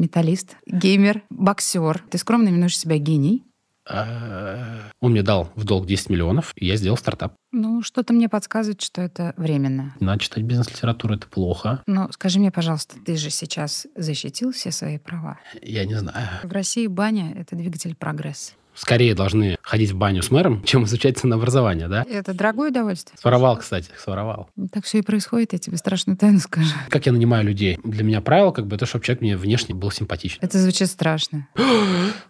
металлист, геймер, боксер. Ты скромно именуешь себя гений. Он мне дал в долг 10 миллионов, и я сделал стартап. Ну, что-то мне подсказывает, что это временно. Надо читать бизнес-литературу, это плохо. Ну, скажи мне, пожалуйста, ты же сейчас защитил все свои права. Я не знаю. В России баня — это двигатель прогресса. Скорее должны ходить в баню с мэром, чем изучать ценообразование, да? Это дорогое удовольствие. Своровал, кстати, своровал. Так все и происходит, я тебе страшную тайну скажу. Как я нанимаю людей? Для меня правило, как бы, это, чтобы человек мне внешне был симпатичен. Это звучит страшно.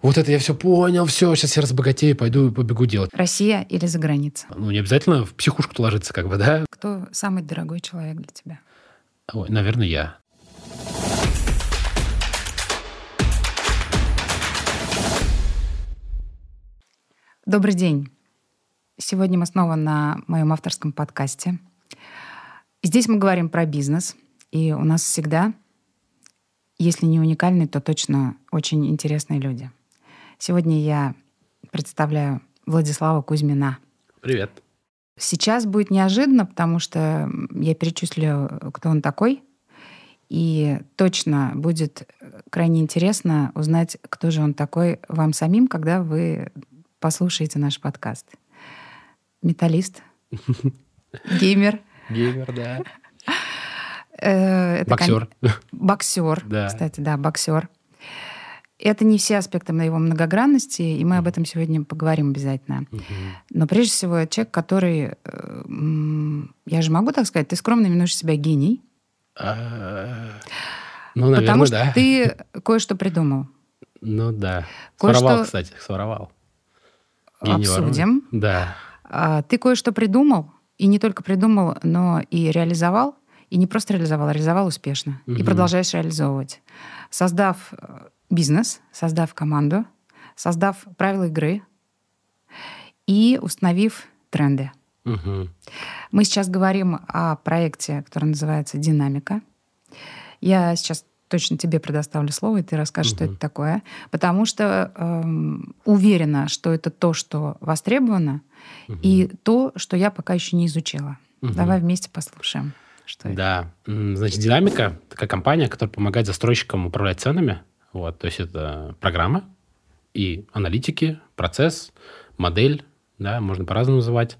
Вот это я все понял, все, сейчас я разбогатею, пойду и побегу делать. Россия или за граница? Ну, не обязательно в психушку ложиться, как бы, да? Кто самый дорогой человек для тебя? Ой, наверное, я. Добрый день. Сегодня мы снова на моем авторском подкасте. Здесь мы говорим про бизнес, и у нас всегда, если не уникальные, то точно очень интересные люди. Сегодня я представляю Владислава Кузьмина. Привет. Сейчас будет неожиданно, потому что я перечислю, кто он такой, и точно будет крайне интересно узнать, кто же он такой вам самим, когда вы послушайте наш подкаст. Металлист, геймер. Геймер, да. Э, это Боксер. кон- Боксер, Да. кстати, да, боксер. Это не все аспекты на его многогранности, и мы об этом сегодня поговорим обязательно. Но прежде всего, это человек, который, э, я же могу так сказать, ты скромно именуешь себя гений, А, Ну, наверное, потому что да. ты кое-что придумал. Ну, да. Кое-что- Своровал, кстати, своровал. Ворую. Обсудим. Да. А, Ты кое-что придумал, и не только придумал, но и реализовал, и не просто реализовал, а реализовал успешно. И Мгм. продолжаешь реализовывать. Создав э, бизнес, создав команду, создав правила игры и установив тренды. Мгм. Мы сейчас говорим о проекте, который называется «Динамика». Я сейчас точно тебе предоставлю слово, и ты расскажешь, что Мгм. это такое. Потому что эм, уверена, что это то, что востребовано, и то, что я пока еще не изучила. Мгм. Давай вместе послушаем, что это. Да. М, Значит, Динамика — такая компания, которая помогает застройщикам управлять ценами. Вот, то есть это программа и аналитики, процесс, модель, да, можно по-разному называть,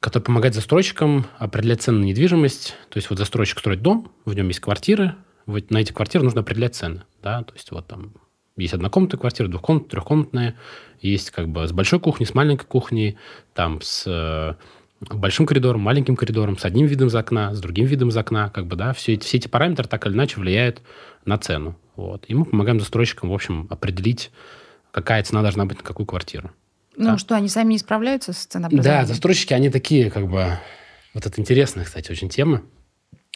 который помогает застройщикам определять цены на недвижимость. То есть вот застройщик строит дом, в нем есть квартиры, вот на эти квартиры нужно определять цены. Да? То есть вот там есть однокомнатные квартиры, двухкомнатные, трехкомнатные, есть как бы с большой кухней, с маленькой кухней, там с э, большим коридором, маленьким коридором, с одним видом из окна, с другим видом из окна, как бы, да, все эти, все эти параметры так или иначе влияют на цену. Вот. И мы помогаем застройщикам, в общем, определить, какая цена должна быть на какую квартиру. Ну Да. что, они сами не справляются с ценообразованием? Да, застройщики, они такие, как бы... Вот это интересная, кстати, очень тема.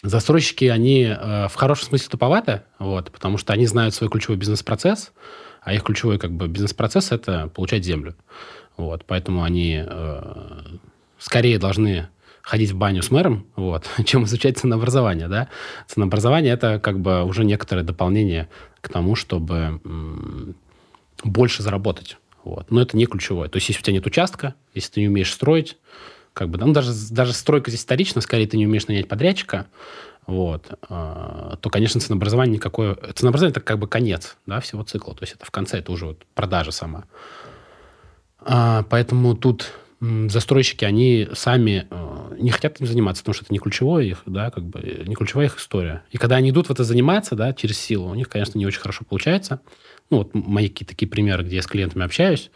Застройщики, они э, в хорошем смысле туповаты, вот, потому что они знают свой ключевой бизнес-процесс, а их ключевой как бы бизнес-процесс – это получать землю. Вот, поэтому они э, скорее должны ходить в баню с мэром, вот, чем изучать ценообразование, да. Ценообразование – это как бы уже некоторое дополнение к тому, чтобы м, больше заработать. Вот. Но это не ключевое. То есть, если у тебя нет участка, если ты не умеешь строить, как бы, ну, даже, даже стройка здесь вторична, скорее ты не умеешь нанять подрядчика, вот, а, то, конечно, ценообразование никакое... Ценообразование – это как бы конец да, всего цикла. То есть это в конце, это уже вот продажа сама. А, поэтому тут застройщики, они сами э, не хотят этим заниматься, потому что это не ключевое их, да, как бы, не ключевая их история. И когда они идут в это заниматься, да, через силу, у них, конечно, не очень хорошо получается. Ну, вот мои какие-то такие примеры, где я с клиентами общаюсь,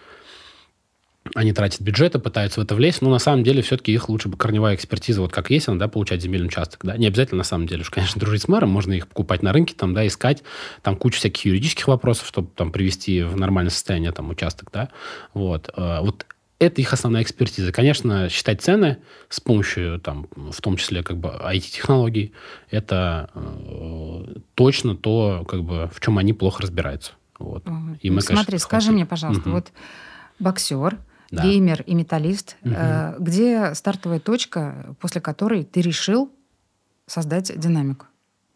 они тратят бюджеты, пытаются в это влезть, но на самом деле все-таки их лучше бы корневая экспертиза, вот как есть она, да, получать земельный участок, да, не обязательно на самом деле, уж, конечно, дружить с мэром, можно их покупать на рынке, там, да, искать, там куча всяких юридических вопросов, чтобы там привести в нормальное состояние там участок, да, вот, Э, вот это их основная экспертиза. Конечно, считать цены с помощью, там, в том числе, как бы, IT-технологий, это э, точно то, как бы, в чем они плохо разбираются. Вот. Мгм. И мы, Смотри, конечно, скажи хотим. мне, пожалуйста, Мгм. вот боксер, Да. геймер и металлист, э, где стартовая точка, после которой ты решил создать динамику?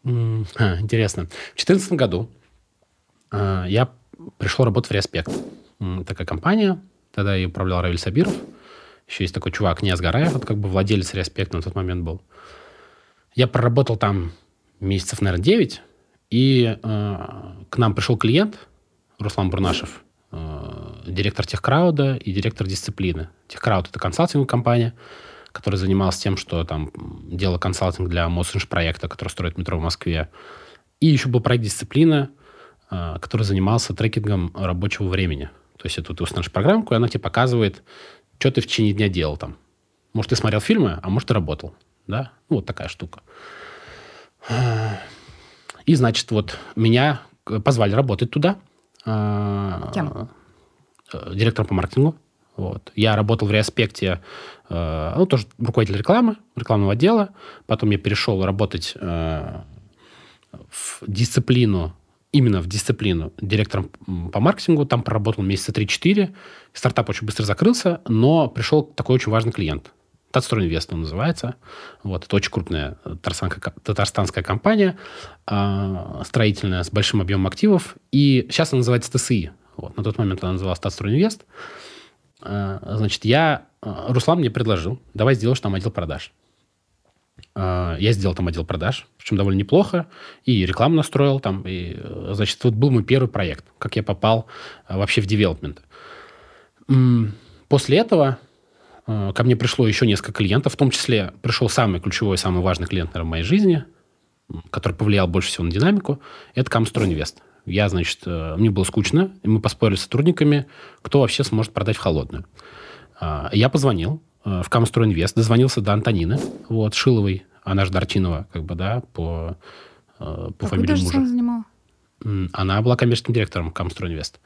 М, Интересно. В 2014 году а, я пришел работать в Респект. Такая компания. Тогда и управлял Равиль Сабиров. Еще есть такой чувак, Князь Гараев, вот как бы владелец Респекта на тот момент был. Я проработал там месяцев, наверное, 9. И э, к нам пришел клиент, Руслан Бурнашев, э, директор Техкрауда и директор дисциплины. Техкрауд – это консалтинговая компания, которая занималась тем, что там делала консалтинг для Мосинж проекта, который строит метро в Москве. И еще был проект «Дисциплина», э, который занимался трекингом рабочего времени. То есть это ты установишь программку, и она тебе показывает, что ты в течение дня делал там. Может, ты смотрел фильмы, а может, ты работал. Да? Ну, вот такая штука. И, значит, вот меня позвали работать туда. Кем? Э, директором по маркетингу. Вот. Я работал в реаспекте, э, ну, тоже руководитель рекламы, рекламного отдела. Потом я перешел работать э, в дисциплину, именно в дисциплину директором по маркетингу. Там проработал месяца 3-4. Стартап очень быстро закрылся, но пришел такой очень важный клиент. Татстройинвест он называется. Вот, это очень крупная татарстанская компания, э, строительная, с большим объемом активов. И сейчас она называется ТСИ. Вот, на тот момент она называлась Татстройинвест. Э, значит, я... Э, Руслан мне предложил, давай сделаешь там отдел продаж. Э, я сделал там отдел продаж, причем довольно неплохо, и рекламу настроил там. И, э, значит, вот был мой первый проект, как я попал э, вообще в девелопмент. После этого Э, ко мне пришло еще несколько клиентов, в том числе пришел самый ключевой, самый важный клиент, наверное, в моей жизни, который повлиял больше всего на динамику, это Камстройинвест. Я, значит, э, мне было скучно, и мы поспорили с сотрудниками, кто вообще сможет продать в холодную. Э, я позвонил в Камстройинвест, дозвонился до Антонины, вот, Шиловой, она же Дартинова, как бы, да, по, по Какую фамилии мужа. она занимала? Она была коммерческим директором Камстройинвест.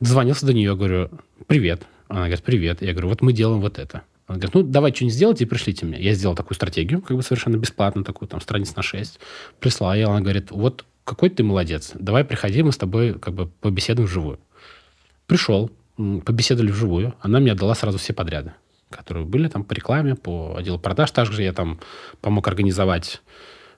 Дозвонился до нее, говорю, привет, она говорит, привет. Я говорю, вот мы делаем вот это. Она говорит, ну, давай что-нибудь сделайте и пришлите мне. Я сделал такую стратегию, как бы совершенно бесплатно, такую там страниц на 6. Прислала, и она говорит, вот какой ты молодец, давай приходи, мы с тобой как бы побеседуем вживую. Пришел, побеседовали вживую, она мне отдала сразу все подряды, которые были там по рекламе, по отделу продаж. Также я там помог организовать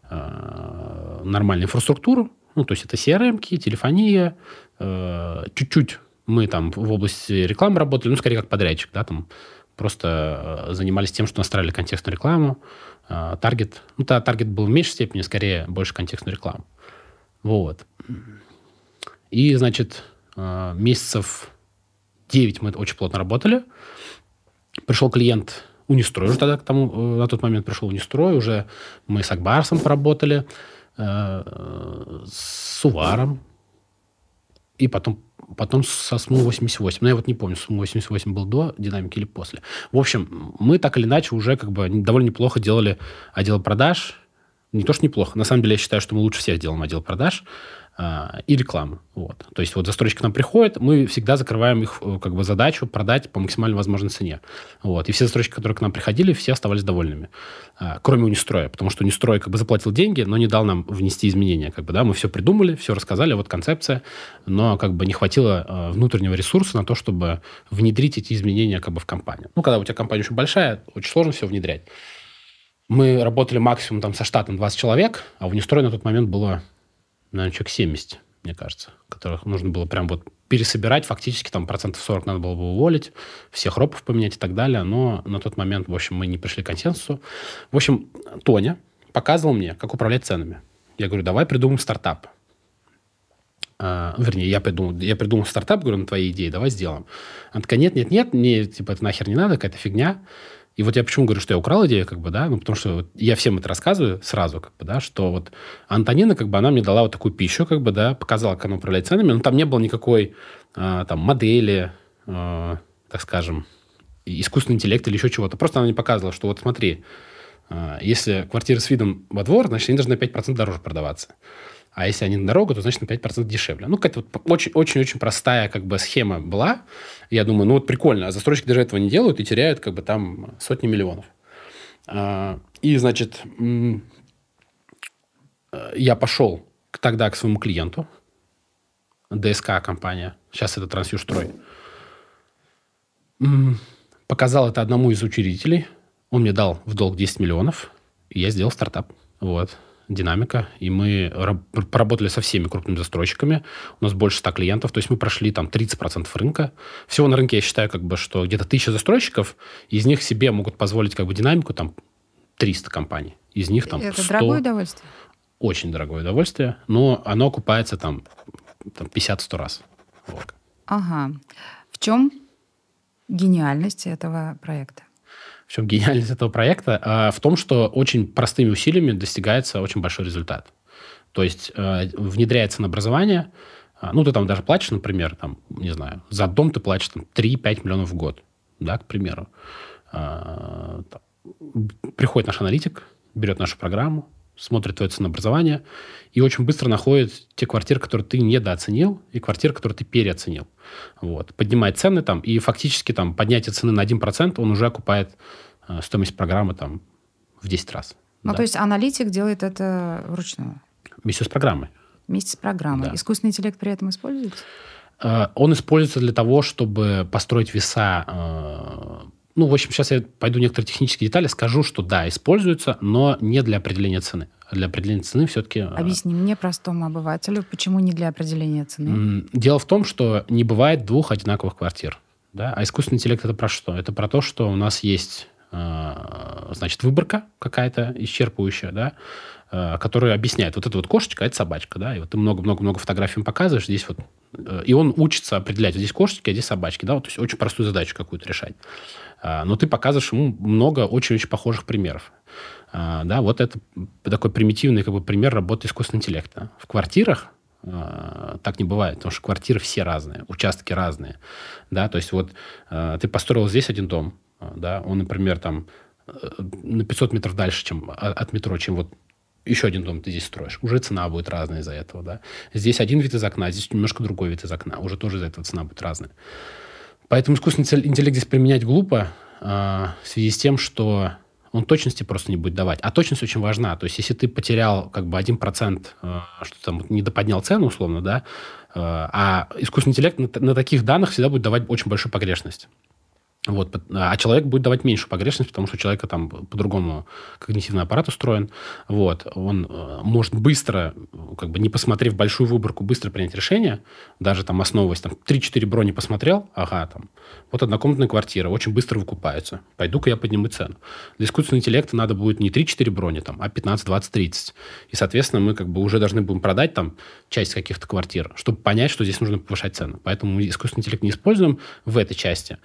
э, нормальную инфраструктуру, ну, то есть это CRM, телефония, э, чуть-чуть мы там в области рекламы работали, ну, скорее как подрядчик, да, там просто э, занимались тем, что настраивали контекстную рекламу, э, таргет. Ну, да, таргет был в меньшей степени, скорее больше контекстную рекламу. Вот. И, значит, э, месяцев 9 мы очень плотно работали. Пришел клиент Унистрой уже тогда к тому, на тот момент пришел Унистрой, уже мы с Акбарсом поработали, с Уваром, и потом потом со СМУ-88. Но я вот не помню, СМУ-88 был до динамики или после. В общем, мы так или иначе уже как бы довольно неплохо делали отдел продаж. Не то, что неплохо. На самом деле, я считаю, что мы лучше всех делаем отдел продаж. А, и рекламу. Вот. То есть вот застройщик к нам приходит, мы всегда закрываем их э, как бы задачу продать по максимально возможной цене. Вот. И все застройщики, которые к нам приходили, все оставались довольными. А, кроме Унистроя, потому что Унистрой как бы заплатил деньги, но не дал нам внести изменения. Как бы, да? Мы все придумали, все рассказали, вот концепция, но как бы не хватило э, внутреннего ресурса на то, чтобы внедрить эти изменения как бы в компанию. Ну, когда у тебя компания очень большая, очень сложно все внедрять. Мы работали максимум там со штатом 20 человек, а в Унистрой на тот момент было наверное, человек 70, мне кажется, которых нужно было прям вот пересобирать, фактически там процентов 40 надо было бы уволить, всех ропов поменять и так далее, но на тот момент, в общем, мы не пришли к консенсусу. В общем, Тоня показывал мне, как управлять ценами. Я говорю, давай придумаем стартап. А, вернее, я придумал, я придумал стартап, говорю, на твоей идеи, давай сделаем. Она такая, нет, нет, нет, мне типа это нахер не надо, какая-то фигня. И вот я почему говорю, что я украл идею, как бы, да, ну, потому что вот я всем это рассказываю сразу, как бы, да, что вот Антонина, как бы, она мне дала вот такую пищу, как бы, да, показала, как она управляет ценами, но там не было никакой, а, там, модели, а, так скажем, искусственный интеллект или еще чего-то. Просто она мне показывала, что вот смотри, а, если квартира с видом во двор, значит, они должны на 5% дороже продаваться. А если они на дорогу, то значит на 5% дешевле. Ну, какая-то вот очень-очень простая как бы схема была. Я думаю, ну вот прикольно, а застройщики даже этого не делают и теряют как бы там сотни миллионов. А, и, значит, я пошел тогда к своему клиенту, ДСК компания, сейчас это Трансюжстрой, показал это одному из учредителей, он мне дал в долг 10 миллионов, и я сделал стартап. Вот динамика, и мы поработали со всеми крупными застройщиками. У нас больше 100 клиентов, то есть мы прошли там 30% рынка. Всего на рынке я считаю, как бы, что где-то 1000 застройщиков, из них себе могут позволить как бы динамику там 300 компаний. Из них там Это 100... дорогое удовольствие? очень дорогое удовольствие, но оно окупается там, там 50-100 раз. Вот. Ага. В чем гениальность этого проекта? В чем гениальность этого проекта? А, в том, что очень простыми усилиями достигается очень большой результат. То есть э, внедряется на образование, а, ну, ты там даже платишь, например, там, не знаю, за дом ты платишь там, 3-5 миллионов в год, да, к примеру. А, приходит наш аналитик, берет нашу программу, смотрит твое ценообразование и очень быстро находит те квартиры, которые ты недооценил, и квартиры, которые ты переоценил. Вот. Поднимает цены там, и фактически там поднятие цены на 1% он уже окупает э, стоимость программы там в 10 раз. Ну, да. то есть аналитик делает это вручную? Вместе с программой. Вместе с программой. Да. Искусственный интеллект при этом используется? Э, он используется для того, чтобы построить веса э, ну, в общем, сейчас я пойду некоторые технические детали, скажу, что да, используется, но не для определения цены. Для определения цены все-таки... Э, Объясни мне, простому обывателю, почему не для определения цены? Дело в том, что не бывает двух одинаковых квартир. Да? А искусственный интеллект это про что? Это про то, что у нас есть э, значит, выборка какая-то исчерпывающая, да, который объясняет, вот эта вот кошечка, это собачка, да, и вот ты много-много-много фотографий показываешь, здесь вот, э, и он учится определять, вот здесь кошечки, а здесь собачки, да, вот, то есть очень простую задачу какую-то решать. А, но ты показываешь ему много очень-очень похожих примеров. А, да, вот это такой примитивный как бы, пример работы искусственного интеллекта. В квартирах а, так не бывает, потому что квартиры все разные, участки разные, да, то есть вот ты построил здесь один дом, да, он, например, там на 500 метров дальше, чем от метро, чем вот еще один дом ты здесь строишь. Уже цена будет разная из-за этого, да. Здесь один вид из окна, здесь немножко другой вид из окна. Уже тоже из-за этого цена будет разная. Поэтому искусственный интеллект здесь применять глупо э, в связи с тем, что он точности просто не будет давать. А точность очень важна. То есть, если ты потерял как бы 1%, э, что там не доподнял цену, условно, да, э, а искусственный интеллект на, на таких данных всегда будет давать очень большую погрешность. Вот, а человек будет давать меньшую погрешность, потому что у человека там по-другому когнитивный аппарат устроен. Вот, он э, может быстро, как бы не посмотрев большую выборку, быстро принять решение, даже там основываясь, там 3-4 брони посмотрел, ага, там, вот однокомнатная квартира, очень быстро выкупается. Пойду-ка я подниму цену. Для искусственного интеллекта надо будет не 3-4 брони, там, а 15, 20, 30. И, соответственно, мы как бы уже должны будем продать там часть каких-то квартир, чтобы понять, что здесь нужно повышать цену. Поэтому мы искусственный интеллект не используем в этой части.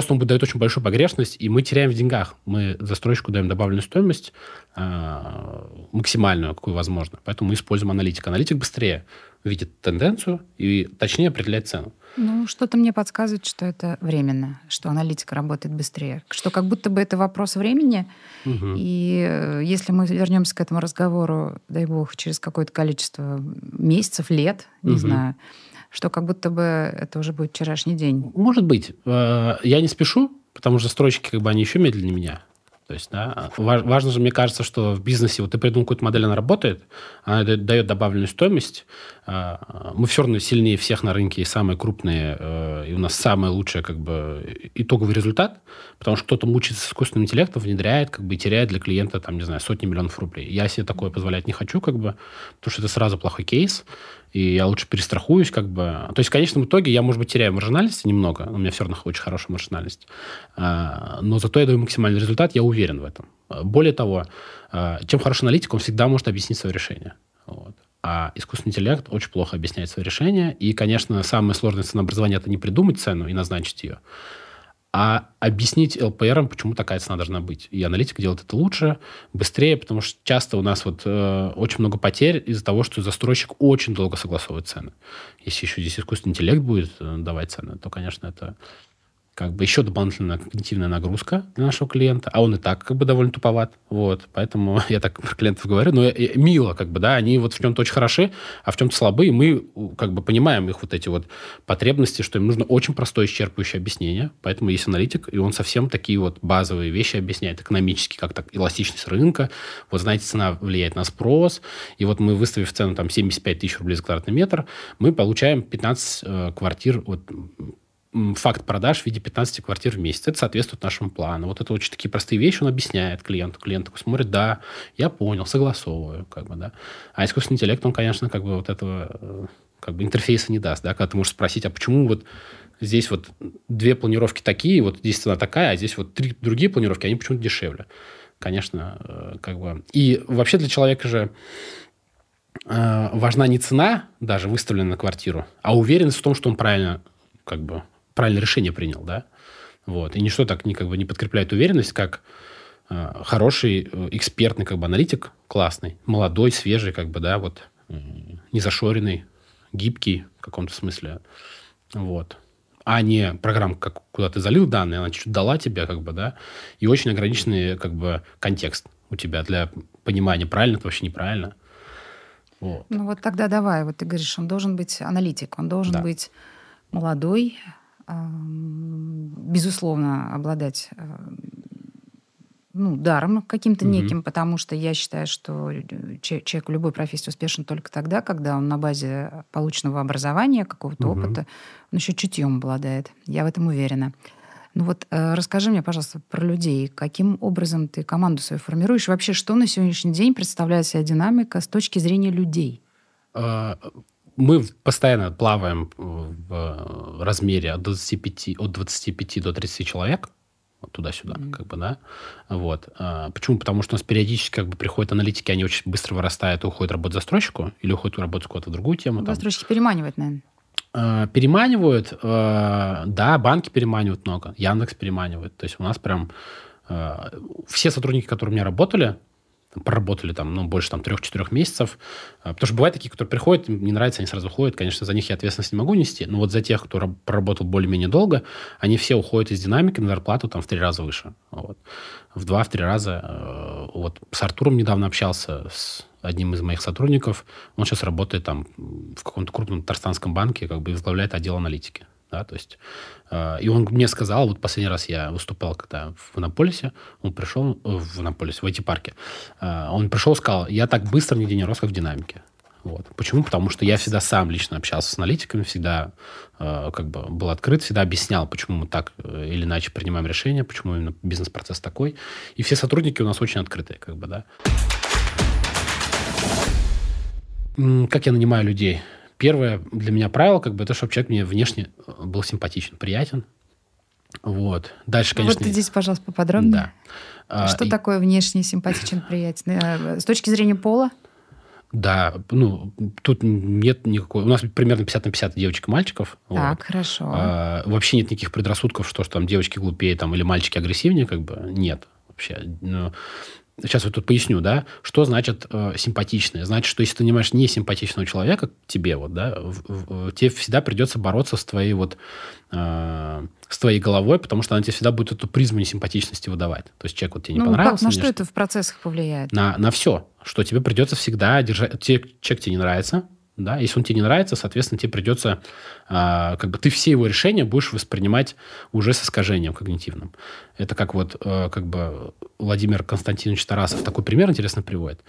Просто он дает очень большую погрешность, и мы теряем в деньгах. Мы застройщику даем добавленную стоимость э, максимальную, какую возможно. Поэтому мы используем аналитик. Аналитик быстрее видит тенденцию и точнее определяет цену. Ну, что-то мне подсказывает, что это временно, что аналитика работает быстрее, что как будто бы это вопрос времени. Угу. И э, если мы вернемся к этому разговору, дай бог, через какое-то количество месяцев, лет, не угу. знаю, что как будто бы это уже будет вчерашний день. Может быть. Э, я не спешу, потому что застройщики как бы они еще медленнее меня. То есть, да, важно же, мне кажется, что в бизнесе вот ты придумал какую-то модель, она работает, она дает добавленную стоимость. А, мы все равно сильнее всех на рынке и самые крупные, э, и у нас самый лучший как бы итоговый результат, потому что кто-то мучается с искусственным интеллектом, внедряет, как бы и теряет для клиента, там, не знаю, сотни миллионов рублей. Я себе такое позволять не хочу, как бы, потому что это сразу плохой кейс и я лучше перестрахуюсь, как бы. То есть в конечном итоге я, может быть, теряю маржинальности немного, у меня все равно очень хорошая маржинальность, а, но зато я даю максимальный результат, я уверен в этом. Более того, а, чем хороший аналитик, он всегда может объяснить свое решение. Вот. А искусственный интеллект очень плохо объясняет свои решения. И, конечно, самое сложное ценообразование – это не придумать цену и назначить ее, а объяснить ЛПРам, почему такая цена должна быть. И аналитика делает это лучше, быстрее, потому что часто у нас вот э, очень много потерь из-за того, что застройщик очень долго согласовывает цены. Если еще здесь искусственный интеллект будет э, давать цены, то, конечно, это как бы еще дополнительная когнитивная нагрузка для нашего клиента, а он и так как бы довольно туповат, вот, поэтому я так про клиентов говорю, но мило, как бы, да, они вот в чем-то очень хороши, а в чем-то слабы, и мы как бы понимаем их вот эти вот потребности, что им нужно очень простое исчерпывающее объяснение, поэтому есть аналитик, и он совсем такие вот базовые вещи объясняет, экономически, как так, эластичность рынка, вот знаете, цена влияет на спрос, и вот мы выставив цену там 75 тысяч рублей за квадратный метр, мы получаем 15 э, квартир вот факт продаж в виде 15 квартир в месяц. Это соответствует нашему плану. Вот это очень такие простые вещи он объясняет клиенту. Клиент такой смотрит, да, я понял, согласовываю. Как бы, да. А искусственный интеллект, он, конечно, как бы вот этого э, как бы интерфейса не даст. Да, когда ты можешь спросить, а почему вот здесь вот две планировки такие, вот здесь цена такая, а здесь вот три другие планировки, они почему-то дешевле. Конечно, э, как бы... И вообще для человека же э, важна не цена, даже выставленная на квартиру, а уверенность в том, что он правильно, как бы, правильное решение принял, да. Вот. И ничто так не, как бы, не подкрепляет уверенность, как э, хороший э, экспертный как бы, аналитик, классный, молодой, свежий, как бы, да, вот, э, незашоренный, гибкий в каком-то смысле. Вот а не программа, как, куда ты залил данные, она чуть-чуть дала тебе, как бы, да, и очень ограниченный, как бы, контекст у тебя для понимания, правильно это вообще неправильно. Вот. Ну вот тогда давай, вот ты говоришь, он должен быть аналитик, он должен да. быть молодой, безусловно, обладать ну, даром каким-то угу. неким, потому что я считаю, что человек в любой профессии успешен только тогда, когда он на базе полученного образования, какого-то угу. опыта, он еще чутьем обладает. Я в этом уверена. Ну вот э, расскажи мне, пожалуйста, про людей. Каким образом ты команду свою формируешь? Вообще, что на сегодняшний день представляет себя динамика с точки зрения людей? Мы постоянно плаваем в размере от 25, от 25 до 30 человек вот туда-сюда, mm-hmm. как бы, да, вот. А, почему? Потому что у нас периодически как бы приходят аналитики, они очень быстро вырастают и уходят работать застройщику или уходят работать куда-то в другую тему. Застройщики переманивают, наверное. А, переманивают, а, да, банки переманивают много, Яндекс переманивает. То есть у нас прям а, все сотрудники, которые у меня работали, проработали там, ну, больше там трех-четырех месяцев. А, потому что бывают такие, которые приходят, им не нравится, они сразу уходят. Конечно, за них я ответственность не могу нести. Но вот за тех, кто проработал более-менее долго, они все уходят из динамики на зарплату там в три раза выше. Вот. В два-в три раза. Э, вот с Артуром недавно общался, с одним из моих сотрудников. Он сейчас работает там в каком-то крупном татарстанском банке, как бы возглавляет отдел аналитики. Да, то есть, э, и он мне сказал, вот последний раз я выступал когда в Иннополисе, он пришел, э, в Иннополисе, в IT-парке, э, он пришел и сказал, я так быстро нигде не рос, как в динамике. Вот. Почему? Потому что я всегда сам лично общался с аналитиками, всегда э, как бы был открыт, всегда объяснял, почему мы так э, или иначе принимаем решения, почему именно бизнес-процесс такой. И все сотрудники у нас очень открытые, как бы, да. Как я нанимаю людей? Первое для меня правило, как бы, это чтобы человек мне внешне э, был симпатичен, приятен. Вот. Дальше, конечно... Вот здесь, пожалуйста, поподробнее. Да. А, Что и... такое внешне симпатичен, приятен? Э, с точки зрения пола? Да, ну, тут нет никакой... У нас примерно 50 на 50 девочек и мальчиков. Так, вот. хорошо. А, вообще нет никаких предрассудков, что, что там девочки глупее там, или мальчики агрессивнее, как бы. Нет вообще. Ну, сейчас я тут поясню, да, что значит э, симпатичное. Значит, что если ты нанимаешь несимпатичного человека тебе, вот, да, в, в, тебе всегда придется бороться с твоей вот э, с твоей головой, потому что она тебе всегда будет эту призму несимпатичности выдавать. То есть человек вот тебе не ну, понравился. Как, на что это в процессах повлияет? На, на все. Что тебе придется всегда держать... Тебе, человек тебе не нравится, да, если он тебе не нравится, соответственно, тебе придется, а, как бы ты все его решения будешь воспринимать уже с искажением когнитивным. Это как вот, а, как бы Владимир Константинович Тарасов такой пример интересно приводит.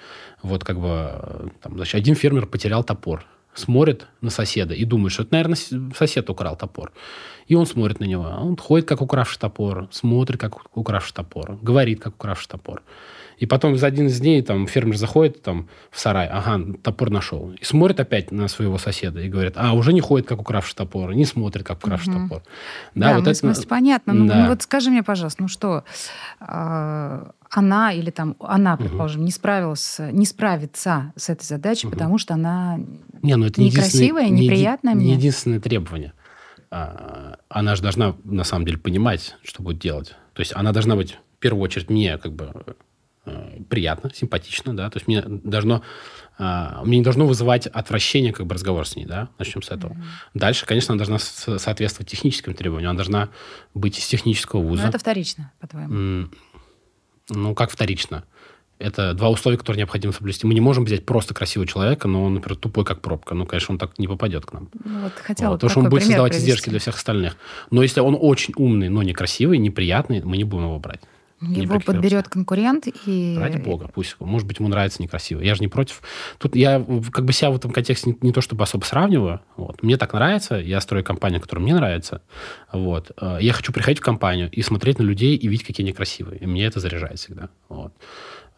Вот как бы, там, значит, один фермер потерял топор, смотрит на соседа и думает, что это, наверное, сосед украл топор. И он смотрит на него. Он ходит, как укравший топор, смотрит, как укравший топор, говорит, как укравший топор. И потом за один из дней там фермер заходит там в сарай, ага, топор нашел. И смотрит опять на своего соседа и говорит, а, уже не ходит, как укравший топор, не смотрит, как укравший угу. топор. Да, да вот ну, это... смысле, понятно. Ну, да. Ну, вот скажи мне, пожалуйста, ну что, э, она или там она, предположим, угу. не справилась, не справится с этой задачей, угу. потому что она не, ну, это некрасивая, не неприятная не, мне. Не единственное требование. А, она же должна на самом деле понимать, что будет делать. То есть она должна быть в первую очередь мне как бы приятно, симпатично, да, то есть мне должно, а, мне не должно вызывать отвращение как бы разговор с ней, да, начнем с этого. Mm-hmm. Дальше, конечно, она должна соответствовать техническим требованиям, она должна быть из технического вуза. Но это вторично, по-твоему? Ну, как вторично? Это два условия, которые необходимо соблюсти. Мы не можем взять просто красивого человека, но он, например, тупой, как пробка. Ну, конечно, он так не попадет к нам. Ну, вот хотела вот, потому что он будет создавать привести. издержки для всех остальных. Но если он очень умный, но некрасивый, неприятный, мы не будем его брать. Его подберет конкурент и... Ради бога, пусть. Может быть, ему нравится некрасиво. Я же не против. Тут я как бы себя в этом контексте не, не то чтобы особо сравниваю. Вот. Мне так нравится. Я строю компанию, которая мне нравится. Вот. Э, я хочу приходить в компанию и смотреть на людей и видеть, какие они красивые. И мне это заряжает всегда. Вот.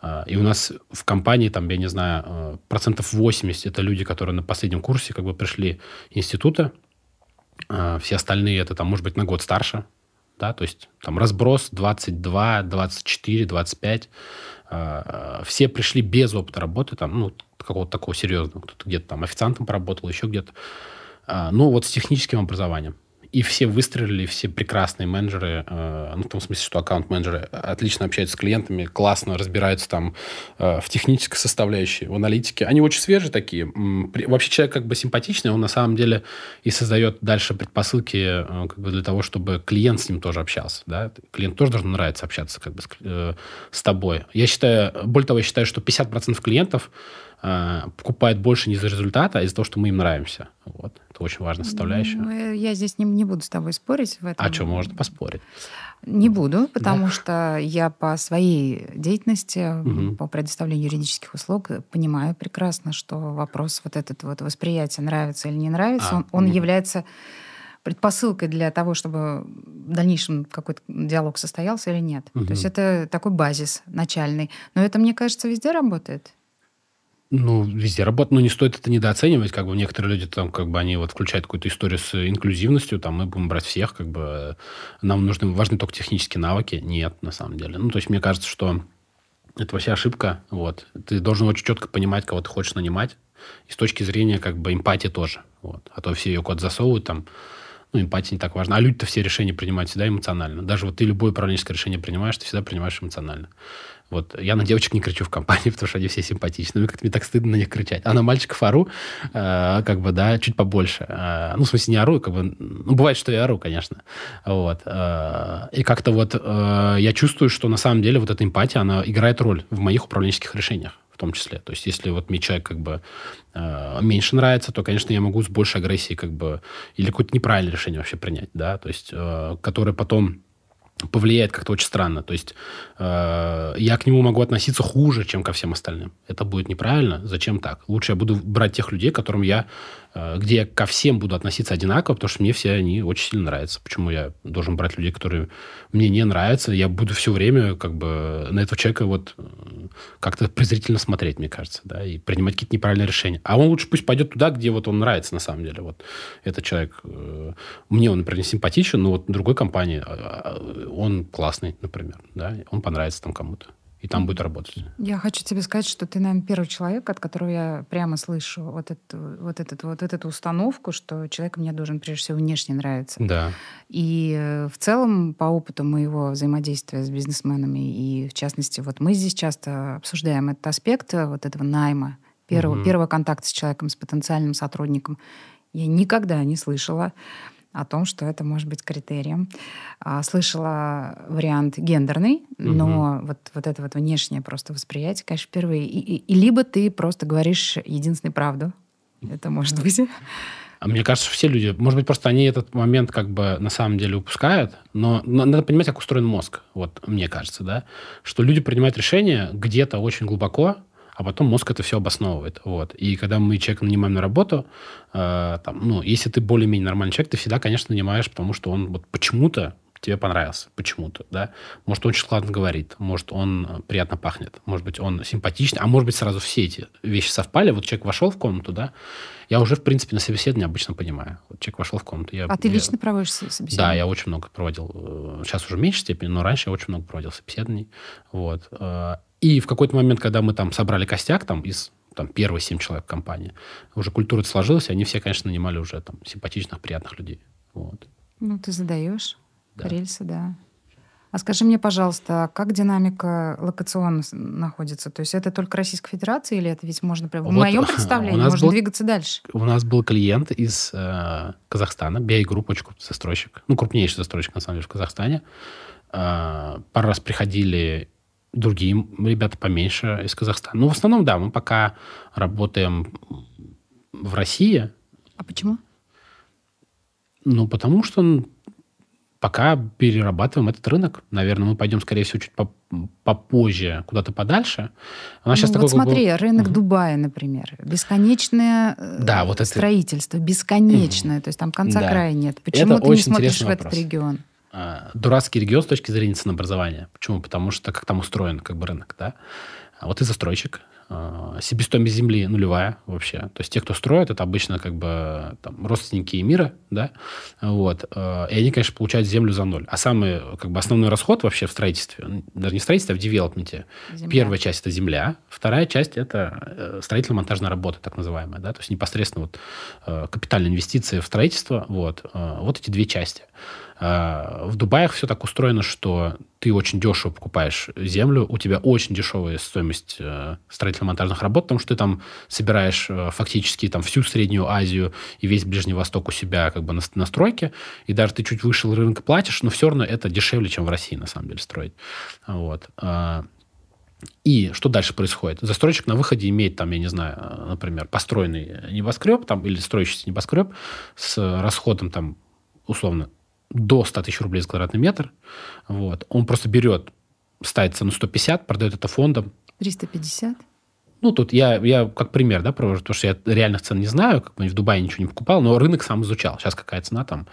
Э, и у нас в компании, там, я не знаю, э, процентов 80 это люди, которые на последнем курсе как бы пришли института. Все остальные это там, может быть, на год старше да, то есть там разброс 22, 24, 25. Все пришли без опыта работы, там, ну, какого-то такого серьезного. Кто-то где-то там официантом поработал, еще где-то. А, ну, вот с техническим образованием и все выстрелили, все прекрасные менеджеры, э, ну, в том смысле, что аккаунт-менеджеры отлично общаются с клиентами, классно разбираются там э, в технической составляющей, в аналитике. Они очень свежие такие. Вообще человек как бы симпатичный, он на самом деле и создает дальше предпосылки э, как бы для того, чтобы клиент с ним тоже общался. Да? Клиент тоже должен нравиться общаться как бы с, э, с тобой. Я считаю, более того, я считаю, что 50% клиентов э, покупает больше не из-за результата, а из-за того, что мы им нравимся. Вот. Это очень важная составляющая. Ну, э, я здесь не, не буду с тобой спорить в этом. А что, можно поспорить? Не буду, потому да. что я по своей деятельности, угу. по предоставлению юридических услуг, понимаю прекрасно, что вопрос вот этот вот восприятие, нравится или не нравится, а, он, он угу. является предпосылкой для того, чтобы в дальнейшем какой-то диалог состоялся или нет. Угу. То есть это такой базис начальный. Но это, мне кажется, везде работает. Ну, везде работает, но не стоит это недооценивать. Как бы некоторые люди там, как бы, они вот включают какую-то историю с инклюзивностью, там, мы будем брать всех, как бы, нам нужны, важны только технические навыки. Нет, на самом деле. Ну, то есть, мне кажется, что это вообще ошибка. Вот. Ты должен очень четко понимать, кого ты хочешь нанимать. И с точки зрения, как бы, эмпатии тоже. Вот. А то все ее код засовывают там, ну, эмпатия не так важна. А люди-то все решения принимают всегда эмоционально. Даже вот ты любое управленческое решение принимаешь, ты всегда принимаешь эмоционально. Вот я на девочек не кричу в компании, потому что они все симпатичны. Мне как-то мне так стыдно на них кричать. А на мальчиков ору, э, как бы, да, чуть побольше. Э, ну, в смысле, не ору, как бы, ну, бывает, что я ору, конечно. Вот. Э, и как-то вот э, я чувствую, что на самом деле вот эта эмпатия, она играет роль в моих управленческих решениях в том числе. То есть, если вот мне человек как бы э, меньше нравится, то, конечно, я могу с большей агрессией как бы или какое-то неправильное решение вообще принять, да, то есть, э, которое потом повлияет как-то очень странно. То есть э, я к нему могу относиться хуже, чем ко всем остальным. Это будет неправильно. Зачем так? Лучше я буду брать тех людей, которым я, где я ко всем буду относиться одинаково, потому что мне все они очень сильно нравятся. Почему я должен брать людей, которые мне не нравятся? Я буду все время как бы на этого человека вот э, как-то презрительно смотреть, мне кажется, да, и принимать какие-то неправильные решения. А он лучше пусть пойдет туда, где вот он нравится на самом деле. Вот этот человек, э, мне он, например, не симпатичен, но вот другой компании а, а, он классный, например, да, он понравится там кому-то и там будет работать. Я хочу тебе сказать, что ты, наверное, первый человек, от которого я прямо слышу вот эту, вот, этот, вот эту установку, что человек мне должен прежде всего внешне нравиться. Да. И э, в целом, по опыту моего взаимодействия с бизнесменами, и в частности, вот мы здесь часто обсуждаем этот аспект э, вот этого найма, первого, угу. первого контакта с человеком, с потенциальным сотрудником, я никогда не слышала о том, что это может быть критерием. А, слышала вариант гендерный, но угу. вот, вот это вот внешнее просто восприятие, конечно, впервые. И, и, и либо ты просто говоришь единственную правду. Это может быть. А мне кажется, все люди, может быть, просто они этот момент как бы на самом деле упускают, но, но надо понимать, как устроен мозг, вот мне кажется, да, что люди принимают решения где-то очень глубоко, а потом мозг это все обосновывает. Вот. И когда мы человека нанимаем на работу, э, там, ну, если ты более-менее нормальный человек, ты всегда, конечно, нанимаешь, потому что он вот почему-то тебе понравился, почему-то, да. Может, он очень складно говорит, может, он приятно пахнет, может быть, он симпатичный, а может быть, сразу все эти вещи совпали. Вот человек вошел в комнату, да, я уже, в принципе, на собеседовании обычно понимаю. Вот человек вошел в комнату. Я, а ты я, лично проводишь собеседование? Да, я очень много проводил. Э, сейчас уже в меньшей степени, но раньше я очень много проводил собеседований. Вот. И в какой-то момент, когда мы там собрали костяк там из там, первые семь человек в компании, уже культура сложилась, и они все, конечно, нанимали уже там симпатичных, приятных людей. Вот. Ну, ты задаешь да. рельсы, да. А скажи мне, пожалуйста, как динамика локационно находится? То есть это только Российская Федерация или это ведь можно... Вот, в моем представлении можно был, двигаться дальше? У нас был клиент из э, Казахстана, BI Group, очень крупный застройщик. Ну, крупнейший застройщик, на самом деле, в Казахстане. Э, пару раз приходили другие ребята поменьше из Казахстана. Ну, в основном, да, мы пока работаем в России. А почему? Ну, потому что пока перерабатываем этот рынок. Наверное, мы пойдем, скорее всего, чуть попозже, куда-то подальше. У нас ну, сейчас вот такой, смотри, был... рынок угу. Дубая, например. Бесконечное э, да, вот это... строительство, бесконечное. Угу. То есть там конца да. края нет. Почему это ты не смотришь в этот регион? А, дурацкий регион с точки зрения ценообразования. Почему? Потому что как там устроен как бы рынок, да? А вот ты застройщик, Э, себестоимость земли нулевая вообще. То есть те, кто строит, это обычно как бы там, родственники мира, да, вот. Э, и они, конечно, получают землю за ноль. А самый как бы основной расход вообще в строительстве, даже не в строительстве, а в девелопменте. Земля. Первая часть это земля, вторая часть это э, строительно-монтажная работа, так называемая, да, то есть непосредственно вот капитальные инвестиции в строительство, вот. Вот эти две части. А, в Дубаях все так устроено, что ты очень дешево покупаешь землю, у тебя очень дешевая стоимость э, строительно-монтажных работ, потому что ты там собираешь э, фактически там всю Среднюю Азию и весь Ближний Восток у себя как бы на, на стройке, и даже ты чуть выше рынка платишь, но все равно это дешевле, чем в России на самом деле строить. Вот. А, и что дальше происходит? Застройщик на выходе имеет там, я не знаю, например, построенный небоскреб там, или строящийся небоскреб с расходом там условно до 100 тысяч рублей за квадратный метр. Вот. Он просто берет, ставит цену 150, продает это фондом. 350? Ну, тут я, я как пример, да, провожу, потому что я реальных цен не знаю, как бы в Дубае ничего не покупал, но рынок сам изучал. Сейчас какая цена там,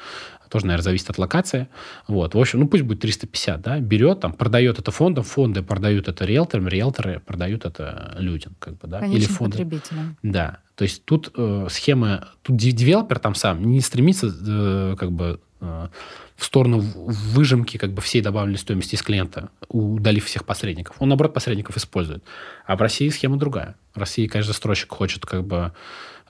тоже, наверное, зависит от локации. Вот, в общем, ну, пусть будет 350, да, берет там, продает это фондом, фонды продают это риэлторам, риэлторы продают это людям, как бы, да. Конечным Или фонды. потребителям. Да, то есть тут э, схема, тут девелопер там сам не стремится э, как бы в сторону выжимки как бы всей добавленной стоимости из клиента, удалив всех посредников. Он, наоборот, посредников использует. А в России схема другая. В России, конечно, застройщик хочет как бы...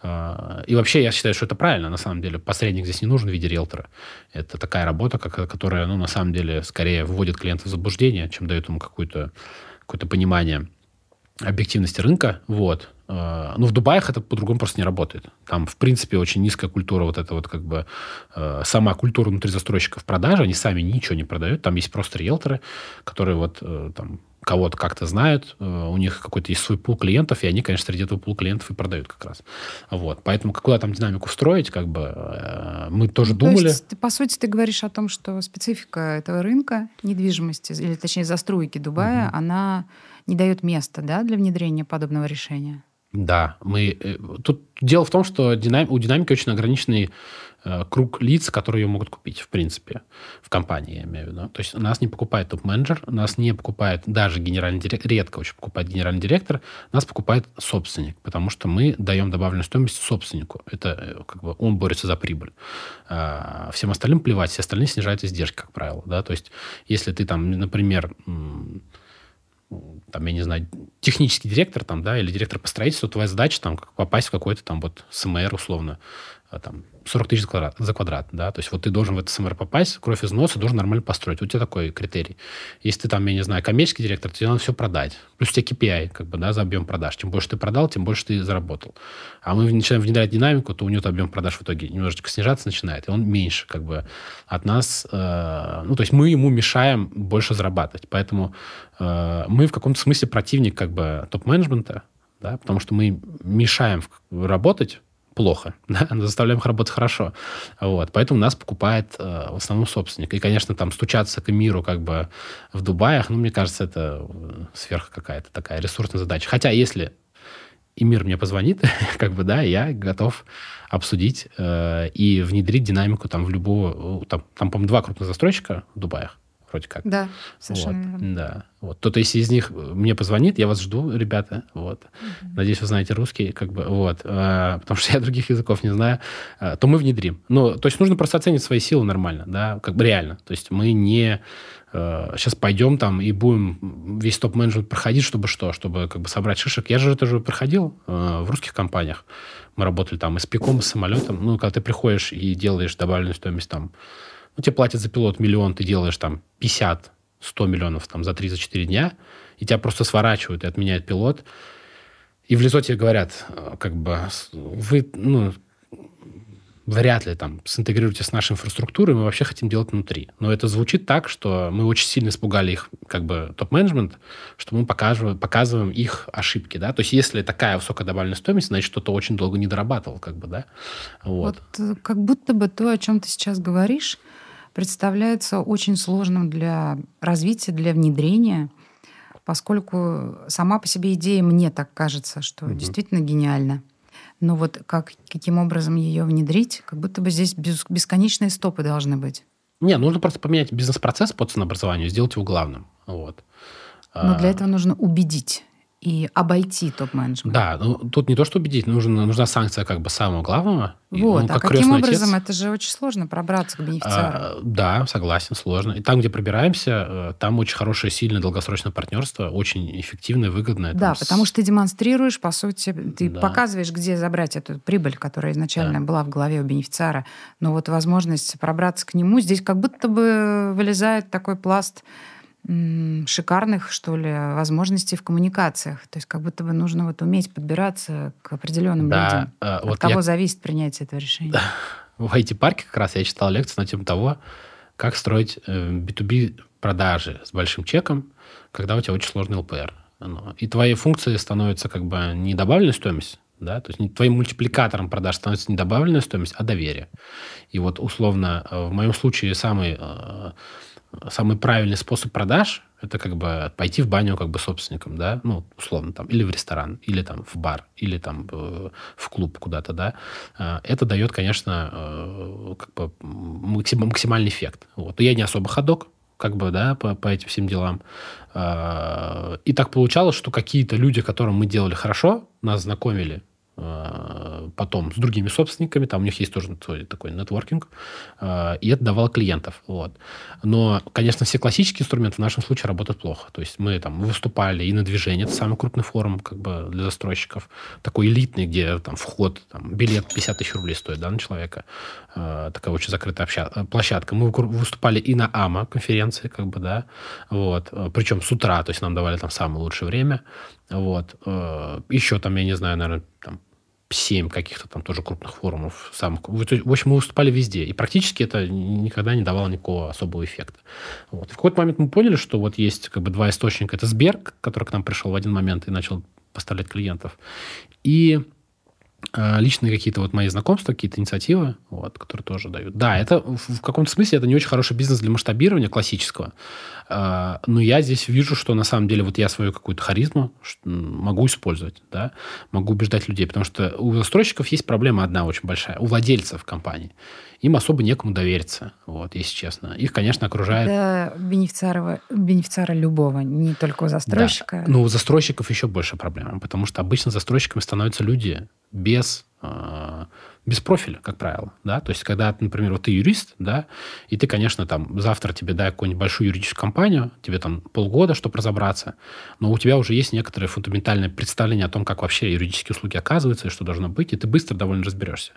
Э, и вообще, я считаю, что это правильно, на самом деле. Посредник здесь не нужен в виде риэлтора. Это такая работа, которая, ну, на самом деле, скорее вводит клиента в заблуждение, чем дает ему какое-то какое понимание объективности рынка. Вот. Э, ну, в Дубаях это по-другому просто не работает. Там, в принципе, очень низкая культура, вот эта вот как бы э, сама культура внутри застройщиков продажи, они сами ничего не продают. Там есть просто риэлторы, которые вот э, там кого-то как-то знают, у них какой-то есть свой пул клиентов, и они, конечно, среди этого пул клиентов и продают как раз. Вот. Поэтому куда там динамику встроить, как бы мы тоже ну, думали. То есть, по сути, ты говоришь о том, что специфика этого рынка недвижимости, или точнее застройки Дубая, угу. она не дает места да, для внедрения подобного решения? Да, мы... Э, тут дело в том, что динам... у динамики очень ограниченный э, круг лиц, которые ее могут купить, в принципе, в компании, я имею в виду. То есть нас не покупает топ-менеджер, нас не покупает даже генеральный директор, редко очень покупает генеральный директор, нас покупает собственник, потому что мы даем добавленную стоимость собственнику. Это э, как бы он борется за прибыль. А всем остальным плевать, все остальные снижают издержки, как правило. Да? То есть если ты там, например, там, я не знаю, технический директор там, да, или директор по строительству, твоя задача там попасть в какой-то там вот СМР условно, там, 40 тысяч квадрат, за квадрат, да, то есть вот ты должен в этот СМР попасть, кровь из носа, должен нормально построить. У тебя такой критерий. Если ты там, я не знаю, коммерческий директор, тебе надо все продать. Плюс у тебя KPI, как бы, да, за объем продаж. Чем больше ты продал, тем больше ты заработал. А мы начинаем внедрять динамику, то у него объем продаж в итоге немножечко снижаться начинает, и он меньше, как бы, от нас, э, ну, то есть мы ему мешаем больше зарабатывать. Поэтому э, мы в каком-то смысле противник, как бы, топ-менеджмента, да, потому что мы мешаем работать плохо, да? заставляем их работать хорошо. Вот. Поэтому нас покупает э, в основном собственник. И, конечно, там стучаться к миру как бы в Дубаях, ну, мне кажется, это э, сверх какая-то такая ресурсная задача. Хотя, если и мир мне позвонит, как бы, да, я готов обсудить э, и внедрить динамику там в любого... Там, там по-моему, два крупных застройщика в Дубаях вроде как. Да, совершенно вот, верно. Да. Вот. Кто-то если из них мне позвонит, я вас жду, ребята. Вот. Угу. Надеюсь, вы знаете русский, как бы, вот. А, потому что я других языков не знаю. А, то мы внедрим. Ну, то есть нужно просто оценить свои силы нормально, да, как бы реально. То есть мы не а, сейчас пойдем там и будем весь топ-менеджмент проходить, чтобы что? Чтобы как бы собрать шишек. Я же это же проходил а, в русских компаниях. Мы работали там и с пиком, и с самолетом. Ну, когда ты приходишь и делаешь добавленную стоимость там ну, тебе платят за пилот миллион, ты делаешь там 50, 100 миллионов там за 3-4 дня, и тебя просто сворачивают и отменяют пилот. И в лицо тебе говорят, э, как бы, вы, ну, вряд ли там синтегрируете с нашей инфраструктурой, мы вообще хотим делать внутри. Но это звучит так, что мы очень сильно испугали их, как бы, топ-менеджмент, что мы показываем, показываем их ошибки, да. То есть если такая высокая добавленная стоимость, значит, кто-то очень долго не дорабатывал, как бы, да. Вот. вот э, как будто бы то, о чем ты сейчас говоришь, представляется очень сложным для развития, для внедрения, поскольку сама по себе идея, мне так кажется, что угу. действительно гениальна. Но вот как, каким образом ее внедрить, как будто бы здесь бесконечные стопы должны быть. Не, нужно просто поменять бизнес-процесс по ценообразованию, сделать его главным. Вот. Но для а. этого нужно убедить и обойти топ-менеджмент. Да, ну, тут не то, что убедить, нужна, нужна санкция как бы самого главного. Вот, ну, а как каким крестный образом? отец. Это же очень сложно пробраться к бенефициару. А, да, согласен, сложно. И там, где пробираемся, э, там очень хорошее, сильное долгосрочное партнерство, очень эффективное, выгодное. да, там, потому что ты демонстрируешь, по сути, ты Да. показываешь, где забрать эту прибыль, которая изначально была в голове у бенефициара. Но вот возможность пробраться к нему, здесь как будто бы вылезает такой пласт шикарных, что ли, возможностей в коммуникациях. То есть как будто бы нужно вот уметь подбираться к определенным Да, людям. э, От вот кого я- зависит принятие этого решения? В IT-парке как раз я читал лекцию на тему того, как строить э, B2B продажи с большим чеком, когда у тебя очень сложный ЛПР. Ну, И твои функции становятся как бы не добавленной стоимость, да, то есть твоим мультипликатором продаж становится не добавленная стоимость, а доверие. И вот условно э, в моем случае самый, э, самый правильный способ продаж – это как бы пойти в баню как бы собственником, да, ну, условно там, или в ресторан, или там в бар, или там э, в клуб куда-то, да. Э, Это дает, конечно, э, как бы максим- максимальный эффект. Вот. Я не особо ходок, как бы, да, по, по этим всем делам. И так получалось, что какие-то люди, которым мы делали хорошо, нас знакомили потом с другими собственниками, там у них есть тоже свой такой нетворкинг, э, и это давало клиентов. Вот. Но, конечно, все классические инструменты в нашем случае работают плохо. То есть мы там выступали и на движение, это самый крупный форум как бы для застройщиков, такой элитный, где там вход, там, билет 50 тысяч рублей стоит да, на человека. Э, такая очень закрытая обща- э, площадка. Мы выступали и на АМА конференции, как бы, да, вот, причем с утра, то есть нам давали там самое лучшее время, вот, еще там, я не знаю, наверное, там, семь каких-то там тоже крупных форумов. Самых, в общем, мы выступали везде. И практически это никогда не давало никакого особого эффекта. Вот. И в какой-то момент мы поняли, что вот есть как бы два источника. Это Сбер, который к нам пришел в один момент и начал поставлять клиентов. И личные какие-то вот мои знакомства, какие-то инициативы, вот, которые тоже дают. Да, это в каком-то смысле это не очень хороший бизнес для масштабирования классического. Э, Но я здесь вижу, что на самом деле вот я свою какую-то харизму могу использовать, да, могу убеждать людей, потому что у застройщиков есть проблема одна очень большая, у владельцев компании. Им особо некому довериться, вот, если честно. Их, конечно, окружает... Это бенефициара, бенефициара любого, не только у застройщика. Да. Но у застройщиков еще больше проблема, потому что обычно застройщиками становятся люди без, э, без профиля, как правило. Да? То есть, когда, например, вот ты юрист, да, и ты, конечно, там завтра тебе дай какую-нибудь большую юридическую компанию, тебе там полгода, чтобы разобраться, но у тебя уже есть некоторое фундаментальное представление о том, как вообще юридические услуги оказываются и что должно быть, и ты быстро довольно разберешься.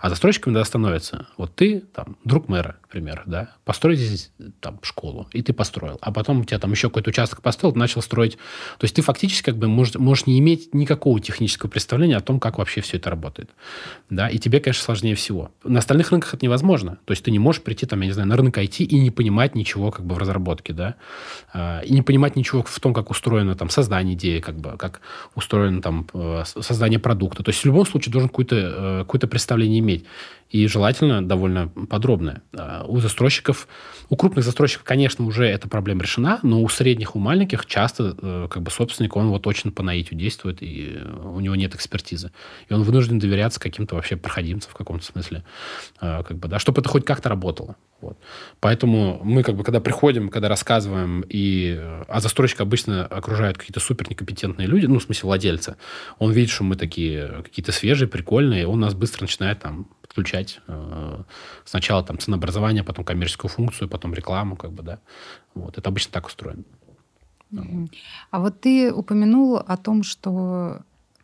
А застройщиками да, становится вот ты, там, друг мэра, к да, построй здесь там школу, и ты построил, а потом у тебя там еще какой-то участок построил, начал строить. То есть ты фактически как бы можешь, можешь не иметь никакого технического представления о том, как вообще все это работает. Да, и тебе, конечно, сложнее всего. На остальных рынках это невозможно. То есть ты не можешь прийти, там, я не знаю, на рынок IT и не понимать ничего как бы в разработке, да, А, и не понимать ничего в том, как устроено там создание идеи, как бы, как устроено там э, создание продукта. То есть в любом случае должен э, какое-то представление иметь. И желательно довольно подробное. А У застройщиков, у крупных застройщиков, конечно, уже эта проблема решена, но у средних, у маленьких часто э, как бы собственник, он вот очень по наитию действует, и э, у него нет экспертизы. И он вынужден доверяться каким-то вообще проходимцам в каком-то смысле, э, как бы, да, чтобы это хоть как-то работало. Вот. Поэтому мы, как бы, когда приходим, когда рассказываем, и, а застройщик обычно окружают какие-то супер некомпетентные люди, ну, в смысле владельца, он видит, что мы такие какие-то свежие, прикольные, он нас быстро начинает там подключать э, сначала там ценообразование, потом коммерческую функцию, потом рекламу, как бы, да. Вот. Это обычно так устроено. А вот ты упомянул о том, что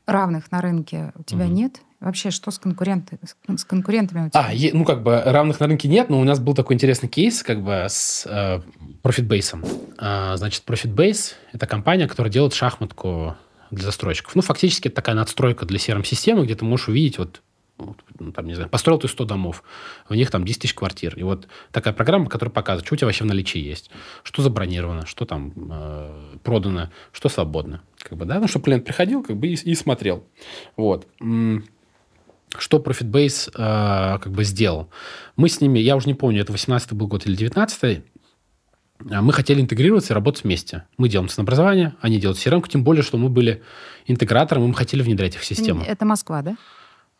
равных на рынке у тебя Мгм. нет. Вообще, что с, конкуренты, с кон- с конкурентами у тебя? А, е- ну, как бы равных на рынке нет, но у нас был такой интересный кейс, как бы, с э, ProfitBase. А, значит, ProfitBase – это компания, которая делает шахматку для застройщиков. Ну, фактически, это такая надстройка для CRM-системы, где ты можешь увидеть вот, ну, там, не знаю, построил ты 100 домов, в них там 10 тысяч квартир. И вот такая программа, которая показывает, что у тебя вообще в наличии есть, что забронировано, что там э, продано, что свободно. Как бы, да? Ну, чтобы клиент приходил как бы, и, и смотрел. Вот. Что ProfitBase э, как бы сделал? Мы с ними, я уже не помню, это 18 был год или 19 а мы хотели интегрироваться и работать вместе. Мы делаем ценообразование, они делают CRM, тем более, что мы были интегратором, и мы хотели внедрять их в систему. Это Москва, да?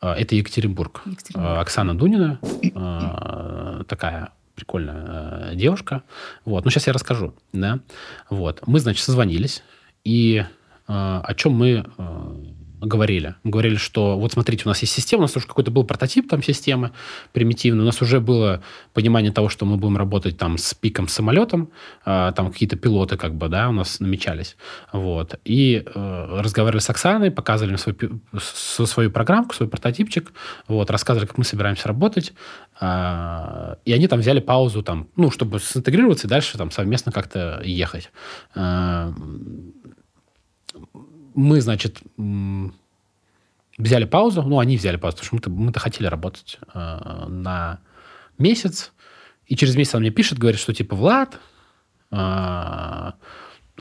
А, Это Екатеринбург. Екатеринбург. А, Оксана Дунина, а, такая прикольная девушка. Вот. Ну, сейчас я расскажу. Да? Вот. Мы, значит, созвонились, и о чем мы говорили. Мы говорили, что вот смотрите, у нас есть система, у нас уже какой-то был прототип там системы примитивный, у нас уже было понимание того, что мы будем работать там с пиком самолетом, э, там какие-то пилоты как бы, да, у нас намечались. Вот. И э, разговаривали с Оксаной, показывали свой, свою программку, свой прототипчик, вот, рассказывали, как мы собираемся работать. Э, и они там взяли паузу, там, ну, чтобы синтегрироваться и дальше там совместно как-то ехать. Э, мы, значит, взяли паузу, ну, они взяли паузу, потому что мы-то, мы-то хотели работать э, на месяц, и через месяц он мне пишет, говорит, что типа, Влад, э,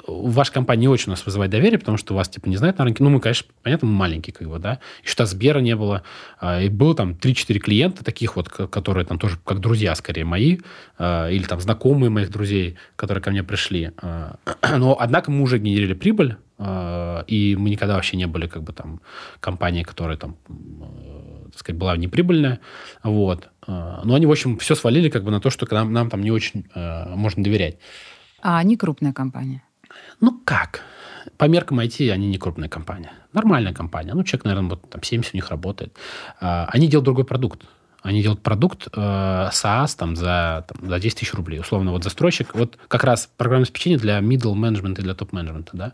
ваша компания не очень у нас вызывает доверие, потому что вас, типа, не знают на рынке. Ну, мы, конечно, понятно, мы маленькие, как бы, да. И что Сбера не было. А, и было там 3-4 клиента таких вот, которые там тоже как друзья, скорее, мои, а, или там знакомые моих друзей, которые ко мне пришли. А, но, однако, мы уже генерили прибыль, и мы никогда вообще не были, как бы, там, компанией, которая там так сказать, была неприбыльная, вот. Но они, в общем, все свалили как бы на то, что нам, нам там не очень можно доверять. А они крупная компания? Ну как? По меркам IT они не крупная компания. Нормальная компания. Ну, человек, наверное, вот там 70 у них работает. А, они делают другой продукт. Они делают продукт э, SaaS там, за, там, за 10 тысяч рублей. Условно, вот застройщик. Вот как раз программное обеспечение для middle management и для топ менеджмента да?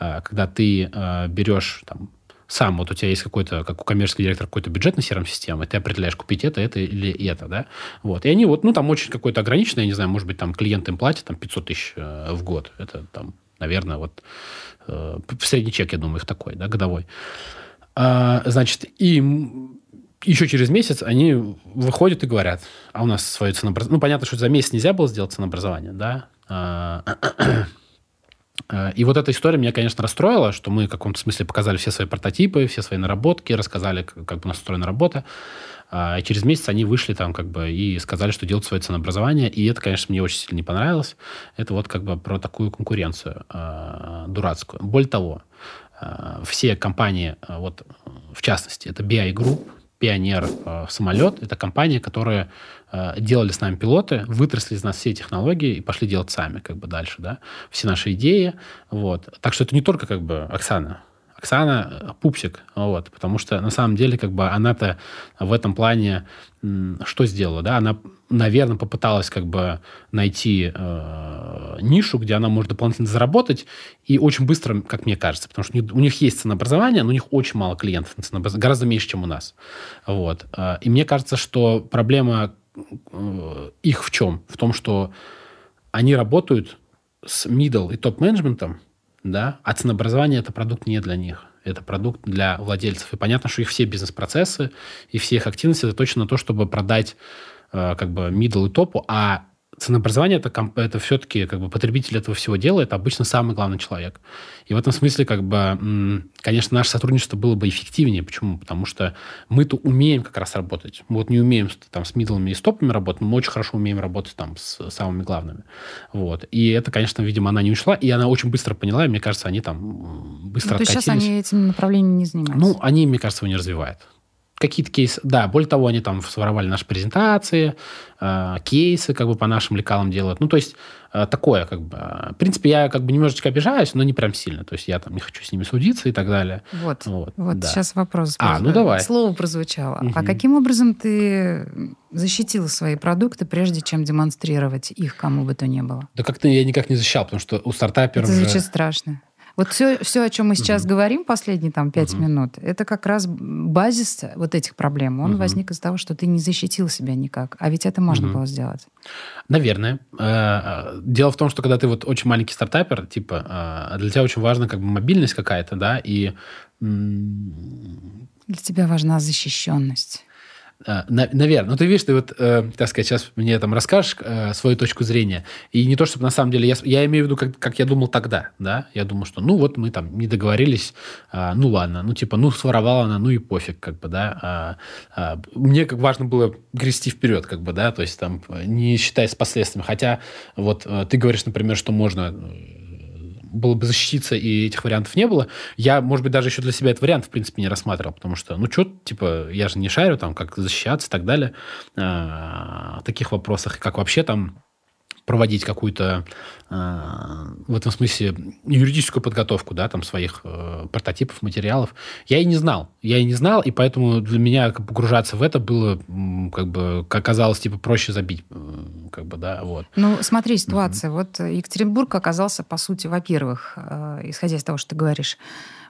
А, когда ты э, берешь там, сам, вот у тебя есть какой-то, как у коммерческого директора, какой-то бюджет на CRM-системы, ты определяешь, купить это, это или это, да, вот. И они вот, ну, там очень какой-то ограниченный, я не знаю, может быть, там клиент им платит там 500 тысяч э, в год. Это там, наверное, вот э, средний чек, я думаю, их такой, да, годовой. А, значит, и еще через месяц они выходят и говорят, а у нас свое ценообразование. Ну, понятно, что за месяц нельзя было сделать ценообразование, да. А, Э, и вот эта история меня, конечно, расстроила, что мы в каком-то смысле показали все свои прототипы, все свои наработки, рассказали, как у нас устроена работа. А, через месяц они вышли там как бы и сказали, что делают свое ценообразование. И это, конечно, мне очень сильно не понравилось. Это вот как бы про такую конкуренцию э, дурацкую. Более того, э, все компании, вот в частности, это BI Group, Пионер э, самолет. Это компания, которая э, делали с нами пилоты, вытросли из нас все технологии и пошли делать сами как бы дальше, да, все наши идеи. Вот. Так что это не только как бы Оксана. Оксана пупсик, вот, потому что на самом деле как бы она-то в этом плане что сделала, да, она, наверное, попыталась как бы найти э, нишу, где она может дополнительно заработать, и очень быстро, как мне кажется, потому что у них есть ценообразование, но у них очень мало клиентов гораздо меньше, чем у нас, вот. Э, и мне кажется, что проблема э, их в чем? В том, что они работают с middle и топ-менеджментом, да, а ценообразование – это продукт не для них это продукт для владельцев. И понятно, что их все бизнес-процессы и все их активности это точно то, чтобы продать э, как бы middle и топу, а ценообразование это, это все-таки как бы потребитель этого всего дела, это обычно самый главный человек. И в этом смысле, как бы, конечно, наше сотрудничество было бы эффективнее. Почему? Потому что мы-то умеем как раз работать. Мы вот не умеем там с мидлами и стопами работать, но мы очень хорошо умеем работать там с самыми главными. Вот. И это, конечно, видимо, она не ушла, и она очень быстро поняла, и мне кажется, они там быстро ну, откатились. То сейчас они этим направлением не занимаются? Ну, они, мне кажется, его не развивают какие-то кейсы, да, более того, они там своровали наши презентации, э, кейсы как бы по нашим лекалам делают. Ну, то есть э, такое как бы. В принципе, я как бы немножечко обижаюсь, но не прям сильно. То есть я там не хочу с ними судиться и так далее. Вот, вот, вот да. сейчас вопрос. А, ну давай. Слово прозвучало. Угу. А каким образом ты защитил свои продукты, прежде чем демонстрировать их кому бы то ни было? Да как-то я никак не защищал, потому что у стартаперов... Это звучит же... страшно. Вот все, все, о чем мы сейчас угу. говорим последние там пять угу. минут, это как раз базис вот этих проблем. Он угу. возник из-за того, что ты не защитил себя никак. А ведь это можно угу. было сделать. Наверное. Э, э, дело в том, что когда ты вот очень маленький стартапер, типа, э, для тебя очень важна как бы мобильность какая-то, да, и... Для тебя важна защищенность. А, Наверное. Ну, ты видишь, ты вот, э, так сказать, сейчас мне там расскажешь э, свою точку зрения. И не то, чтобы на самом деле... Я, я имею в виду, как, как я думал тогда, да? Я думал, что, ну, вот мы там не договорились, э, ну, ладно. Ну, типа, ну, своровала она, ну, и пофиг, как бы, да? А, а, мне как важно было грести вперед, как бы, да? То есть, там, не считаясь последствиями. Хотя, вот, э, ты говоришь, например, что можно было бы защититься, и этих вариантов не было, я, может быть, даже еще для себя этот вариант, в принципе, не рассматривал, потому что, ну, что, типа, я же не шарю, там, как защищаться и так далее, а, в таких вопросах, как вообще там проводить какую-то э, в этом смысле юридическую подготовку, да, там своих э, прототипов, материалов. Я и не знал. Я и не знал, и поэтому для меня погружаться в это было, как бы, оказалось, типа, проще забить, э, как бы, да, вот. Ну, смотри, ситуация. Mm-hmm. Вот Екатеринбург оказался, по сути, во-первых, э, исходя из того, что ты говоришь,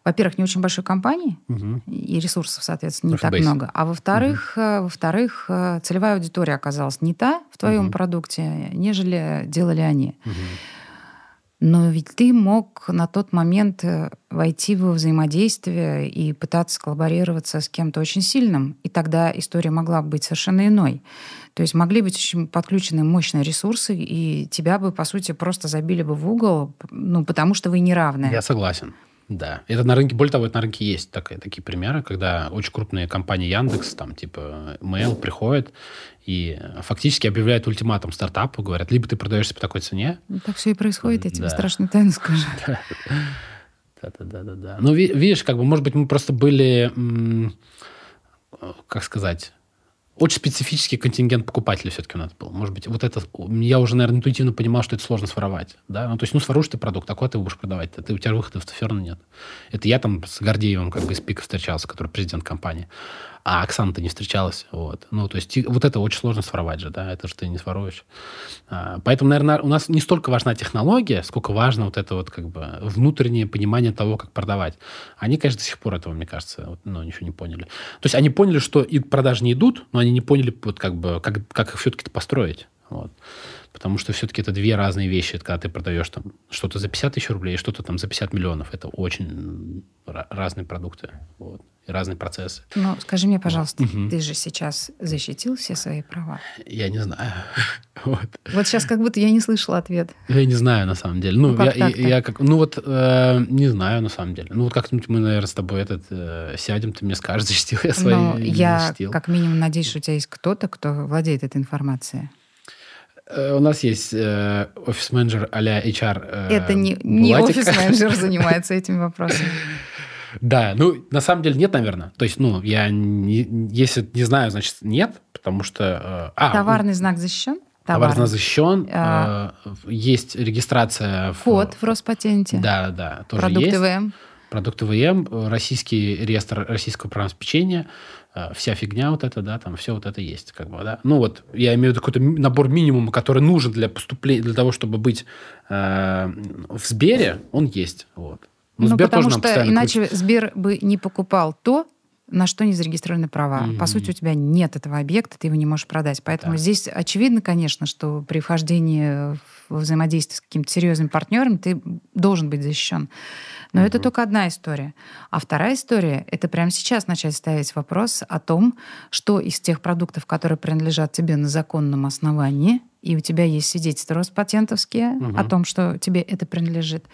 во-первых, не очень большой компании, угу. и ресурсов, соответственно, не Rush так Base. много. А во-вторых, угу. во-вторых, э, целевая аудитория оказалась не та в твоем угу. продукте, нежели делали они. Угу. Но ведь ты мог на тот момент э, войти в взаимодействие и пытаться коллаборироваться с кем-то очень сильным. И тогда история могла быть совершенно иной. То есть могли быть очень подключены мощные ресурсы, и тебя бы, по сути, просто забили бы в угол, ну, потому что вы не равны. Я согласен. Да, это на рынке, более того, это на рынке есть такие, такие примеры, когда очень крупные компании Яндекс, там типа Mail приходят и фактически объявляют ультиматум стартапу, говорят, либо ты продаешься по такой цене. Ну, так все и происходит, я тебе да. страшную тайну скажу. Да, да, да, да, да. Ну, видишь, как бы, может быть, мы просто были, как сказать, очень специфический контингент покупателей все-таки у нас был. Может быть, вот это... Я уже, наверное, интуитивно понимал, что это сложно своровать. Да? Ну, то есть, ну, своруешь ты продукт, а куда ты будешь продавать? Это, у тебя выходов все равно нет. Это я там с Гордеевым как бы из ПИКа встречался, который президент компании а Оксана-то не встречалась. Вот. Ну, то есть вот это очень сложно своровать же, да, это же ты не своруешь. А, поэтому, наверное, у нас не столько важна технология, сколько важно вот это вот как бы внутреннее понимание того, как продавать. Они, конечно, до сих пор этого, мне кажется, вот, ну, ничего не поняли. То есть они поняли, что и продажи не идут, но они не поняли, вот как бы, как, как их все-таки построить. Вот. Потому что все-таки это две разные вещи. Это когда ты продаешь там что-то за 50 тысяч рублей, что-то там за 50 миллионов. Это очень разные продукты. Вот и разные процессы. Ну, скажи мне, пожалуйста, угу. ты же сейчас защитил все свои права? Я не знаю. вот. вот сейчас как будто я не слышала ответ. Я не знаю, на самом деле. Ну, ну как я, я, я как, ну вот, э, не знаю, на самом деле. Ну, вот как-нибудь мы, наверное, с тобой этот, э, сядем, ты мне скажешь, защитил я свои Но я защитил. как минимум надеюсь, что у тебя есть кто-то, кто владеет этой информацией. Э, у нас есть э, офис-менеджер а-ля HR. Э, Это не, не офис-менеджер занимается этими вопросами. Да, ну, на самом деле нет, наверное. То есть, ну, я не, если не знаю, значит, нет, потому что... Э, а, Товарный знак защищен? Знак защищен. А, э, есть регистрация... В, Код в Роспатенте. Да, да, тоже Продукты есть. ВМ. Продукты ВМ, российский реестр российского программного э, вся фигня вот это, да, там все вот это есть, как бы, да. Ну вот, я имею в виду какой-то набор минимума, который нужен для поступления, для того, чтобы быть э, в Сбере, он есть, вот. Ну, ну потому что иначе крутит. Сбер бы не покупал то, на что не зарегистрированы права. Mm-hmm. По сути, у тебя нет этого объекта, ты его не можешь продать. Поэтому да. здесь очевидно, конечно, что при вхождении в взаимодействие с каким-то серьезным партнером ты должен быть защищен. Но mm-hmm. это только одна история. А вторая история — это прямо сейчас начать ставить вопрос о том, что из тех продуктов, которые принадлежат тебе на законном основании, и у тебя есть свидетельства Роспатентовские mm-hmm. о том, что тебе это принадлежит,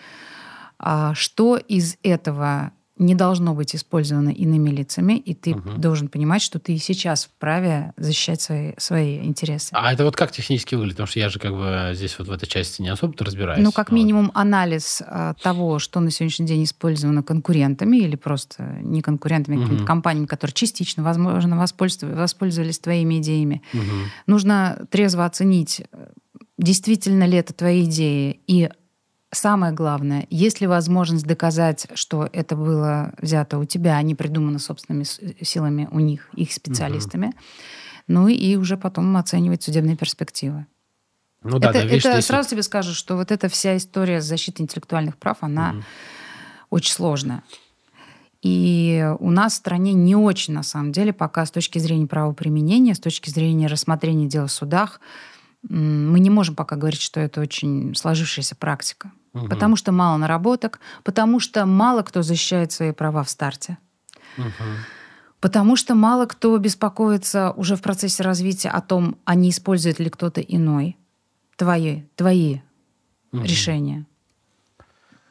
а что из этого не должно быть использовано иными лицами, и ты угу. должен понимать, что ты сейчас вправе защищать свои, свои интересы. А это вот как технически выглядит? Потому что я же как бы здесь вот в этой части не особо-то разбираюсь. Ну, как минимум, вот. анализ а, того, что на сегодняшний день использовано конкурентами или просто не конкурентами, а какими-то компаниями, которые частично, возможно, воспользовались, воспользовались твоими идеями. Угу. Нужно трезво оценить, действительно ли это твои идеи, и Самое главное, есть ли возможность доказать, что это было взято у тебя, а не придумано собственными силами у них, их специалистами. Угу. Ну и уже потом оценивать судебные перспективы. Ну, да, это да, видишь, это сразу вот... тебе скажу, что вот эта вся история защиты интеллектуальных прав, она угу. очень сложная. И у нас в стране не очень, на самом деле, пока с точки зрения правоприменения, с точки зрения рассмотрения дел в судах, мы не можем пока говорить, что это очень сложившаяся практика. Угу. Потому что мало наработок, потому что мало кто защищает свои права в старте. Угу. Потому что мало кто беспокоится уже в процессе развития о том, а не использует ли кто-то иной твои, твои угу. решения.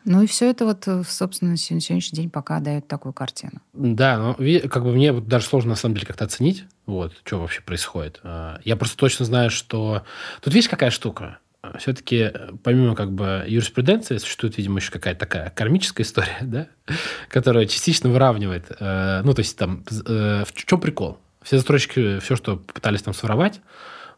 Ну и все это вот, э, собственно, на сегодняшний день пока дает такую картину. Да, но как бы мне даже сложно на самом деле как-то оценить, вот, что вообще происходит. А, я просто точно знаю, что... Тут видишь, какая штука? Все-таки помимо как бы юриспруденции существует, видимо, еще какая-то такая кармическая история, да, которая частично выравнивает. Э, ну, то есть там э, в чем прикол? Все застройщики, все, что пытались там своровать,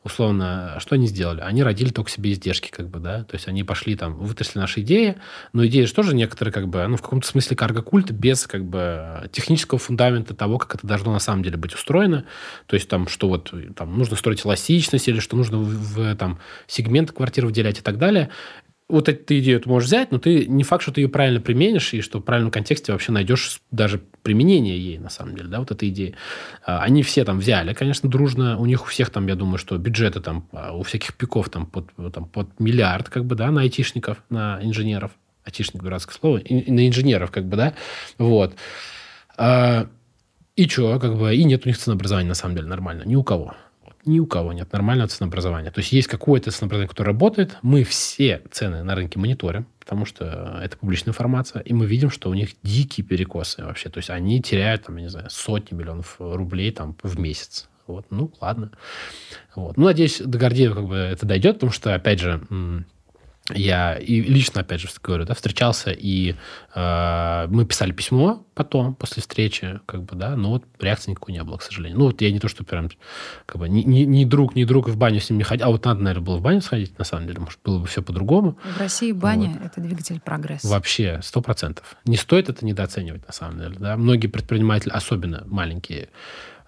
условно, что они сделали? Они родили только себе издержки, как бы, да, то есть они пошли там, вытащили наши идеи, но идеи же тоже некоторые, как бы, ну, в каком-то смысле карго-культ без, как бы, технического фундамента того, как это должно на самом деле быть устроено, то есть там, что вот, там, нужно строить эластичность или что нужно в, в там, сегмент квартир выделять и так далее, вот эту идею ты можешь взять, но ты не факт, что ты ее правильно применишь, и что в правильном контексте вообще найдешь даже применение ей, на самом деле, да, вот этой идеи. А, они все там взяли, конечно, дружно. У них у всех там, я думаю, что бюджеты там, а, у всяких пиков там под, там, под миллиард, как бы, да, на айтишников, на инженеров. Айтишник, дурацкое слово. И, на инженеров, как бы, да. Вот. А, и что, как бы, и нет у них ценообразования, на самом деле, нормально. Ни у кого ни у кого нет нормального ценообразования. То есть есть какое-то ценообразование, которое работает. Мы все цены на рынке мониторим, потому что это публичная информация, и мы видим, что у них дикие перекосы вообще. То есть они теряют, там, я не знаю, сотни миллионов рублей там, в месяц. Вот, ну, ладно. Вот. Ну, надеюсь, до Гордеева как бы это дойдет, потому что, опять же, я и лично, опять же, говорю, да, встречался, и э, мы писали письмо потом, после встречи, как бы, да, но вот реакции никакой не было, к сожалению. Ну, вот я не то, что прям, как бы, ни, ни, ни друг, ни друг в баню с ним не ходил, а вот надо, наверное, было в баню сходить, на самом деле, может, было бы все по-другому. В России баня вот. – это двигатель прогресса. Вообще, сто процентов. Не стоит это недооценивать, на самом деле, да. Многие предприниматели, особенно маленькие,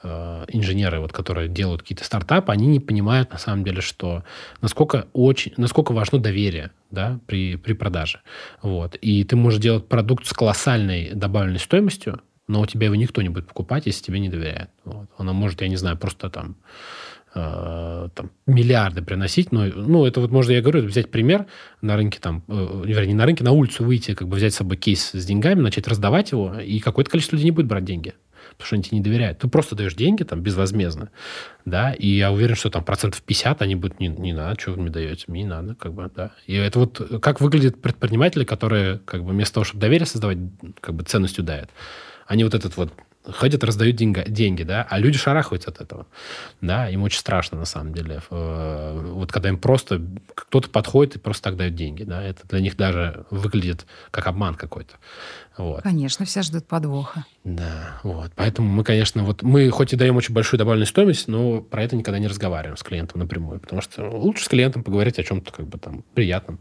инженеры, вот, которые делают какие-то стартапы, они не понимают на самом деле, что насколько очень, насколько важно доверие, да, при, при продаже. Вот. И ты можешь делать продукт с колоссальной добавленной стоимостью, но у тебя его никто не будет покупать, если тебе не доверяет. Вот. Она может, я не знаю, просто там, э, там миллиарды приносить, но ну, это вот можно, я говорю, взять пример на рынке, там, э, вернее, не на рынке, на улицу выйти, как бы взять с собой кейс с деньгами, начать раздавать его, и какое-то количество людей не будет брать деньги потому что они тебе не доверяют. Ты просто даешь деньги там безвозмездно, да, и я уверен, что там процентов 50 они будут, не, не надо, что вы мне даете, мне не надо, как бы, да. И это вот как выглядят предприниматели, которые как бы вместо того, чтобы доверие создавать, как бы ценностью дают, они вот этот вот ходят, раздают деньги, деньги, да, а люди шарахаются от этого, да, им очень страшно, на самом деле. Э, вот когда им просто кто-то подходит и просто так дает деньги, да, это для них даже выглядит как обман какой-то. Вот. Конечно, все ждут подвоха. Да, вот. Поэтому мы, конечно, вот мы хоть и даем очень большую добавленную стоимость, но про это никогда не разговариваем с клиентом напрямую, потому что лучше с клиентом поговорить о чем-то как бы там приятном,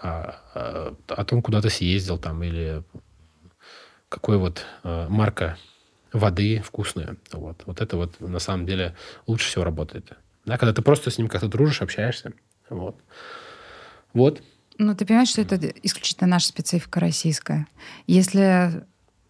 о, о, о том, куда ты съездил там или какой вот э, марка воды вкусная. Вот. вот это вот на самом деле лучше всего работает. Да, когда ты просто с ним как-то дружишь, общаешься. Вот. Вот. Ну, ты понимаешь, что это исключительно наша специфика российская. Если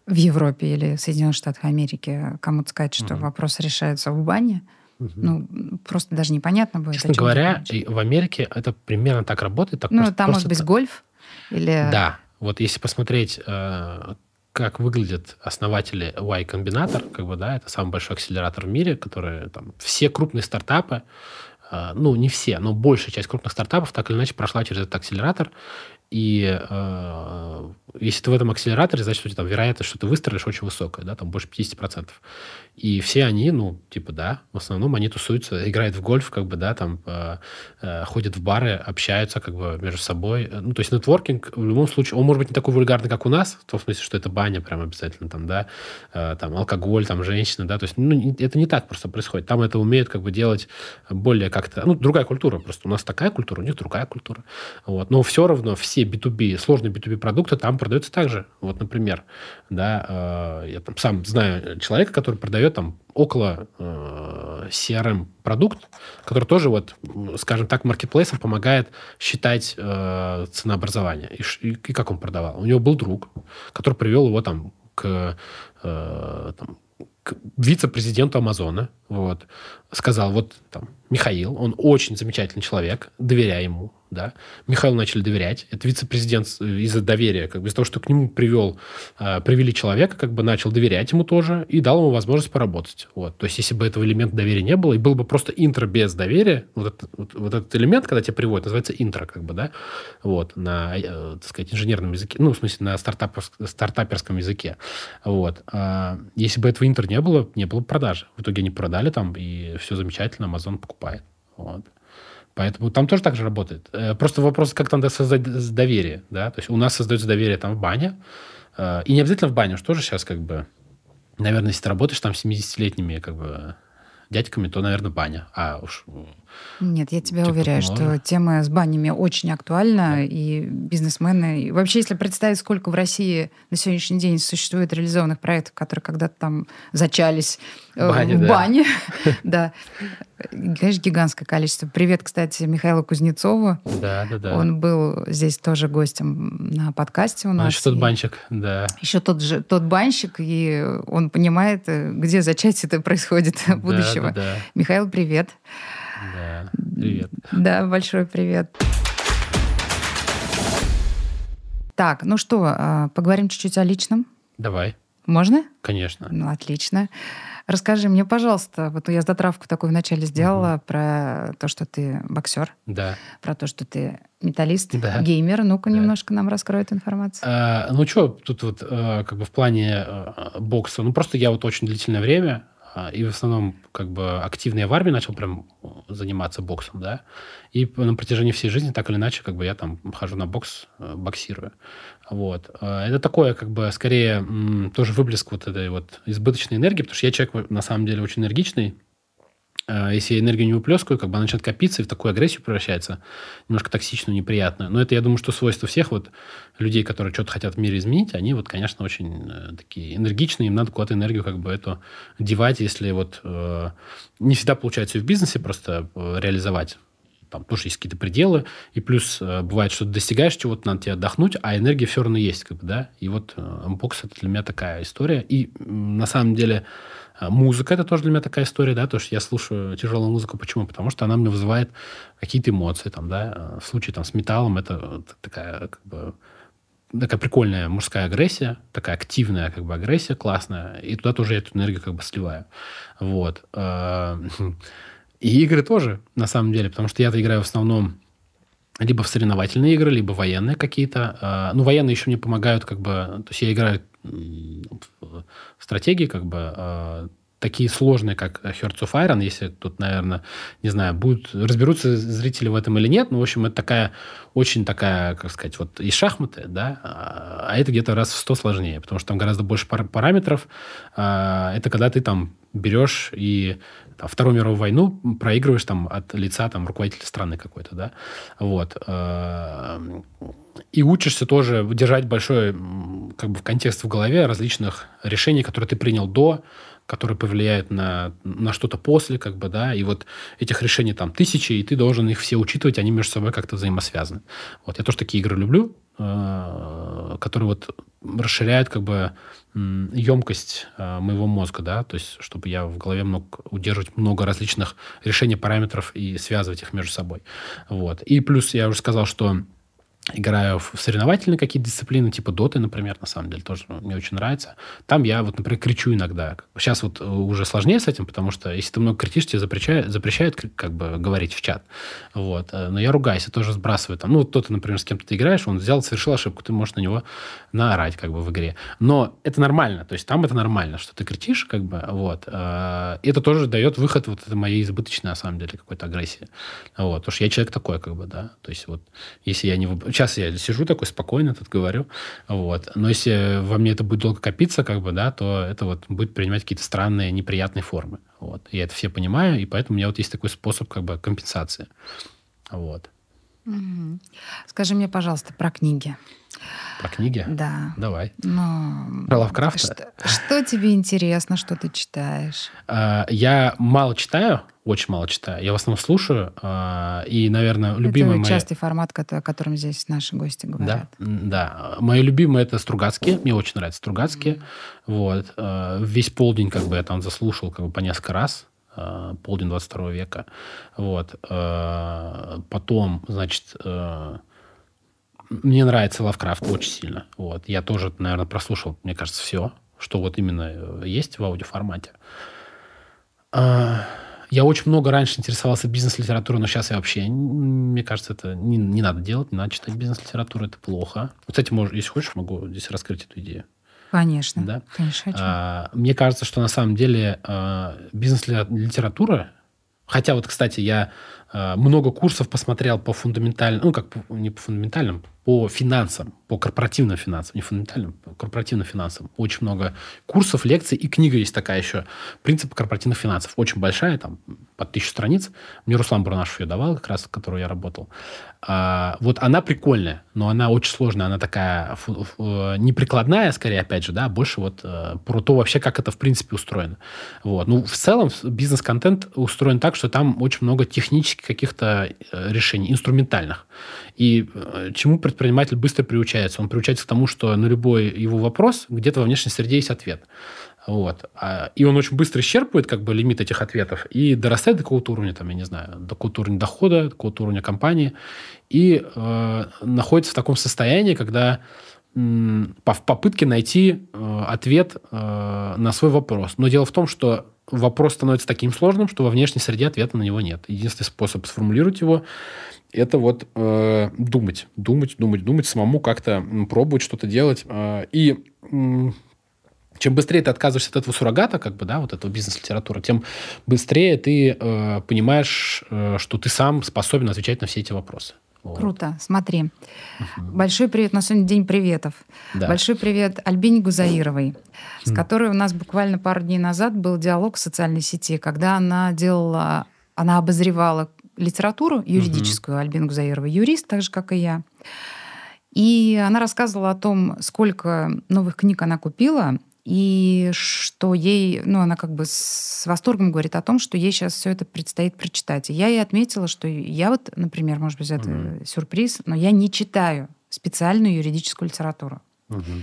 в Европе или в Соединенных Штатах Америки кому-то сказать, что mm вопрос решается в бане, Угу. Ну, просто даже непонятно будет. Честно говоря, в Америке это примерно так работает. Так ну, просто, там может быть гольф или... Да. Вот если посмотреть, э, как выглядят основатели Y Combinator, как бы, да, это самый большой акселератор в мире, который там все крупные стартапы, э, ну, не все, но большая часть крупных стартапов так или иначе прошла через этот акселератор, и э, если ты в этом акселераторе, значит, у тебя там вероятность, что ты выстрелишь, очень высокая, да, там больше 50%. И все они, ну, типа, да, в основном они тусуются, играют в гольф, как бы, да, там, э, э, ходят в бары, общаются, как бы, между собой. Ну, то есть нетворкинг в любом случае, он может быть не такой вульгарный, как у нас, в том смысле, что это баня прям обязательно, там, да, э, там, алкоголь, там, женщины, да, то есть, ну, это не так просто происходит. Там это умеют, как бы, делать более как-то, ну, другая культура просто. У нас такая культура, у них другая культура. Вот. Но все равно все B2B, сложные B2B продукты там продаются также. Вот, например, да, э, я там сам знаю человека, который продает там около э, CRM-продукт, который тоже, вот, скажем так, маркетплейсам помогает считать э, ценообразование. И, и, и как он продавал? У него был друг, который привел его там к, э, там, к вице-президенту Амазона, вот, сказал, вот там, Михаил, он очень замечательный человек, доверяй ему, да. Михаилу начали доверять. Это вице-президент э, из-за доверия, как бы из-за того, что к нему привел, э, привели человека, как бы начал доверять ему тоже и дал ему возможность поработать. Вот. То есть, если бы этого элемента доверия не было, и был бы просто интро без доверия, вот, этот, вот, вот этот элемент, когда тебя приводят, называется интро, как бы, да, вот, на, э, так сказать, инженерном языке, ну, в смысле, на стартаперском, стартаперском языке. Вот. А если бы этого интро не было, не было бы продажи. В итоге они продали там, и все замечательно, Amazon покупает. Вот. Поэтому там тоже так же работает. Э, просто вопрос, как там создать доверие. Да? То есть у нас создается доверие там в бане. Э, и не обязательно в бане, что же сейчас как бы... Наверное, если ты работаешь там с 70-летними как бы дядьками, то, наверное, баня. А уж нет, я тебя уверяю, что тема с банями очень актуальна, да. и бизнесмены... И вообще, если представить, сколько в России на сегодняшний день существует реализованных проектов, которые когда-то там зачались э, Бани, в да. бане, да, конечно, гигантское количество. Привет, кстати, Михаилу Кузнецову. Да, да, да. Он был здесь тоже гостем на подкасте у нас. Он еще тот банщик, да. Еще тот же тот банщик, и он понимает, э, где зачатие это происходит будущего. Михаил, привет. Да, привет. Да, большой привет. Так, ну что, а, поговорим чуть-чуть о личном? Давай. Можно? Конечно. Ну, отлично. Расскажи мне, пожалуйста, вот я затравку такую вначале сделала угу. про то, что ты боксер. Да. Про то, что ты металлист, да. геймер. Ну-ка да. немножко нам раскрой эту информацию. А, ну что, тут вот а, как бы в плане а, бокса, ну просто я вот очень длительное время и в основном как бы активно я в армии начал прям заниматься боксом, да, и на протяжении всей жизни так или иначе как бы я там хожу на бокс, э, боксирую, вот. А, это такое как бы скорее тоже выплеск вот этой вот избыточной энергии, потому что я человек на самом деле очень энергичный, а, если я энергию не выплескаю, как бы она начинает копиться и в такую агрессию превращается, немножко токсичную, неприятную. Но это, я думаю, что свойство всех вот людей, которые что-то хотят в мире изменить, они вот, конечно, очень э, такие энергичные, им надо куда-то энергию как бы эту девать, если вот э, не всегда получается в бизнесе просто э, реализовать. Там тоже есть какие-то пределы, и плюс э, бывает, что ты достигаешь чего-то, надо тебе отдохнуть, а энергия все равно есть, как бы, да, и вот э, бокс это для меня такая история, и на самом деле а, музыка это тоже для меня такая история, да, то, что я слушаю тяжелую музыку. Почему? Потому что она мне вызывает какие-то эмоции, там, да. В случае там с металлом это такая, как бы, такая прикольная мужская агрессия, такая активная как бы агрессия классная, и туда тоже я эту энергию как бы сливаю. Вот. А, и игры тоже, на самом деле, потому что я-то играю в основном либо в соревновательные игры, либо военные какие-то. А, ну, военные еще мне помогают, как бы, то есть я играю стратегии, как бы, э, такие сложные, как Hearts of Iron, если тут, наверное, не знаю, будут, разберутся зрители в этом или нет, но, в общем, это такая, очень такая, как сказать, вот и шахматы, да, а, а это где-то раз в сто сложнее, потому что там гораздо больше пар- параметров. А, это когда ты там берешь и там, Вторую мировую войну проигрываешь там от лица там руководителя страны какой-то, да, вот. И учишься тоже держать большой как бы контекст в голове различных решений, которые ты принял до, которые повлияют на, на что-то после, как бы, да, и вот этих решений там тысячи, и ты должен их все учитывать, они между собой как-то взаимосвязаны. Вот я тоже такие игры люблю, э, которые вот расширяют как бы емкость э, моего мозга, да, то есть чтобы я в голове мог удерживать много различных решений параметров и связывать их между собой. Вот. И плюс я уже сказал, что играю в соревновательные какие-то дисциплины, типа доты, например, на самом деле, тоже мне очень нравится. Там я вот, например, кричу иногда. Сейчас вот э, уже сложнее с этим, потому что если ты много кричишь, тебе запрещают, запрещают как бы говорить в чат. Вот. Э, но я ругаюсь, я тоже сбрасываю. Там, ну, кто-то, например, с кем-то ты играешь, он взял, совершил ошибку, ты можешь на него наорать как бы в игре. Но это нормально, то есть там это нормально, что ты кричишь, как бы, вот. Э, это тоже дает выход вот этой моей избыточной, на самом деле, какой-то агрессии. Вот. Потому что я человек такой, как бы, да. То есть вот если я не сейчас я сижу такой спокойно тут говорю, вот. Но если во мне это будет долго копиться, как бы, да, то это вот будет принимать какие-то странные, неприятные формы. Вот. Я это все понимаю, и поэтому у меня вот есть такой способ как бы компенсации. Вот. Скажи мне, пожалуйста, про книги. Про книги? Да. Давай. Но... Про Лавкрафта? Что, что тебе интересно, что ты читаешь? А, я мало читаю, очень мало читаю. Я в основном слушаю. А, и, наверное, любимый... Это частый формат, о котором здесь наши гости говорят. Да, да. Мои любимые это Стругацкие. Мне очень нравятся Стругацкие. Mm-hmm. Вот. А, весь полдень как бы я там заслушал как бы по несколько раз полдень 22 века. Вот. Потом, значит, мне нравится Лавкрафт очень сильно. Вот. Я тоже, наверное, прослушал, мне кажется, все, что вот именно э, есть в аудиоформате. А, я очень много раньше интересовался бизнес-литературой, но сейчас я вообще, мне кажется, это не, не надо делать, не надо читать бизнес-литературу, это плохо. Кстати, может, если хочешь, могу здесь раскрыть эту идею. Конечно. Да? Конечно. А, мне кажется, что на самом деле а, бизнес-литература Хотя вот, кстати, я э, много курсов посмотрел по фундаментальным, ну, как не по фундаментальным, по финансам, по корпоративным финансам, не фундаментальным, по корпоративным финансам. Очень много курсов, лекций, и книга есть такая еще, «Принципы корпоративных финансов». Очень большая, там, под тысячу страниц. Мне Руслан Бурнашев ее давал, как раз, с которой я работал. А, вот она прикольная, но она очень сложная, она такая фу, фу, не прикладная, скорее, опять же, да, больше вот э, про то вообще, как это, в принципе, устроено. Вот. Ну, в целом, бизнес-контент устроен так, что там очень много технических каких-то э, решений, инструментальных. И э, чему предприниматель быстро приучается? Он приучается к тому, что на любой его вопрос где-то во внешней среде есть ответ. Вот. А, и он очень быстро исчерпывает как бы лимит этих ответов и дорастает до какого-то уровня, там, я не знаю, до какого-то уровня дохода, до какого-то уровня компании. И э, находится в таком состоянии, когда в попытке найти э, ответ э, на свой вопрос. Но дело в том, что вопрос становится таким сложным, что во внешней среде ответа на него нет. Единственный способ сформулировать его это вот э, думать, думать, думать, думать, самому как-то пробовать что-то делать. Э, и э, чем быстрее ты отказываешься от этого суррогата, как бы, да, вот этого бизнес-литературы, тем быстрее ты э, понимаешь, э, что ты сам способен отвечать на все эти вопросы. Вот. Круто. Смотри. Угу. Большой привет. На сегодня день приветов. Да. Большой привет Альбине Гузаировой, с которой у нас буквально пару дней назад был диалог в социальной сети, когда она делала, она обозревала литературу юридическую, угу. Альбина Гузаирова, юрист, так же, как и я. И она рассказывала о том, сколько новых книг она купила, и что ей, ну, она как бы с восторгом говорит о том, что ей сейчас все это предстоит прочитать. И я ей отметила, что я вот, например, может быть, это mm сюрприз, но я не читаю специальную юридическую литературу. mm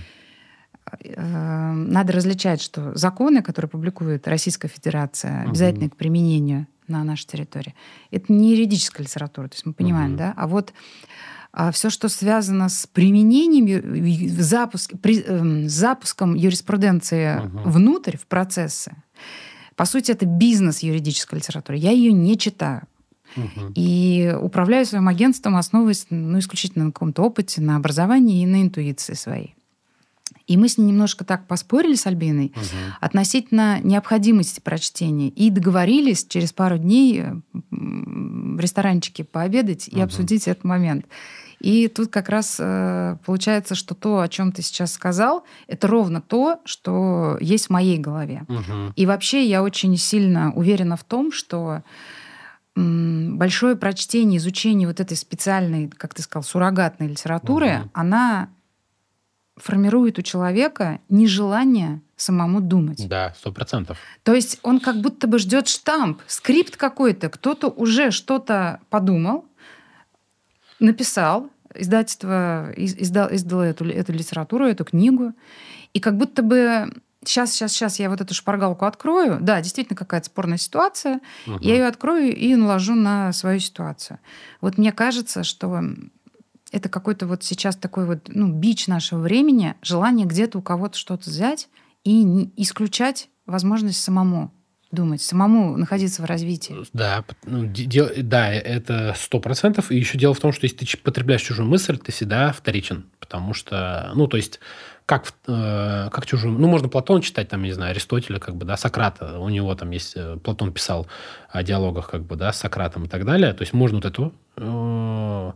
Надо различать, что законы, которые публикует Российская Федерация, обязательны к применению на нашей территории. Это не юридическая литература, то есть мы понимаем, угу. да? А вот а все, что связано с применением, запуск, при, э, запуском юриспруденции угу. внутрь, в процессы, по сути, это бизнес юридической литературы. Я ее не читаю. Угу. И управляю своим агентством, основываясь ну, исключительно на каком-то опыте, на образовании и на интуиции своей. И мы с ней немножко так поспорили с Альбиной угу. относительно необходимости прочтения. И договорились через пару дней в ресторанчике пообедать и угу. обсудить этот момент. И тут как раз э, получается, что то, о чем ты сейчас сказал, это ровно то, что есть в моей голове. Угу. И вообще я очень сильно уверена в том, что большое прочтение, изучение вот этой специальной, как ты сказал, суррогатной литературы, угу. она формирует у человека нежелание самому думать. Да, сто процентов. То есть он как будто бы ждет штамп, скрипт какой-то, кто-то уже что-то подумал, написал, издательство издал, издало эту, эту литературу, эту книгу, и как будто бы сейчас, сейчас, сейчас я вот эту шпаргалку открою. Да, действительно какая-то спорная ситуация. Угу. Я ее открою и наложу на свою ситуацию. Вот мне кажется, что это какой-то вот сейчас такой вот ну, бич нашего времени, желание где-то у кого-то что-то взять и не исключать возможность самому думать, самому находиться в развитии. Да, ну, дел, да, это сто процентов. И еще дело в том, что если ты потребляешь чужую мысль, ты всегда вторичен. Потому что, ну, то есть как, э, как чужую... Ну, можно Платон читать, там, не знаю, Аристотеля, как бы, да, Сократа. У него там есть... Э, Платон писал о диалогах, как бы, да, с Сократом и так далее. То есть можно вот эту э,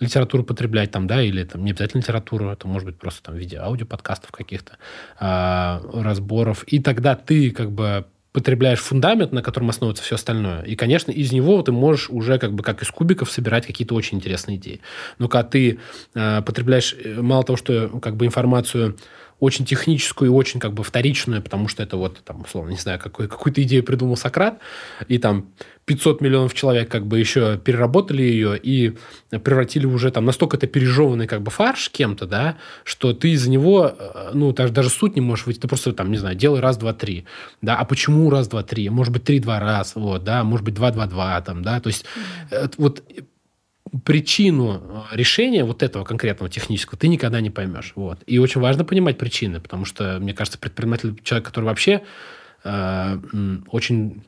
литературу потреблять там, да, или там не обязательно литературу, это может быть просто там в виде аудиоподкастов каких-то, э, разборов. И тогда ты, как бы, потребляешь фундамент, на котором основывается все остальное. И, конечно, из него ты можешь уже как бы как из кубиков собирать какие-то очень интересные идеи. Но когда ты э, потребляешь э, мало того, что как бы информацию очень техническую и очень как бы вторичную, потому что это вот, там, условно, не знаю, какой, какую-то идею придумал Сократ, и там 500 миллионов человек как бы еще переработали ее и превратили уже там настолько это пережеванный как бы фарш кем-то, да, что ты из него, э, ну, даже, даже суть не можешь выйти, ты просто там, не знаю, делай раз, два, три, да, а почему раз, два, три, может быть, три, два раз, вот, да, может быть, два, два, два, там, да, то есть mm-hmm. вот причину э, решения вот этого конкретного технического ты никогда не поймешь. Вот. И очень важно понимать причины, потому что, мне кажется, предприниматель человек, который вообще э, очень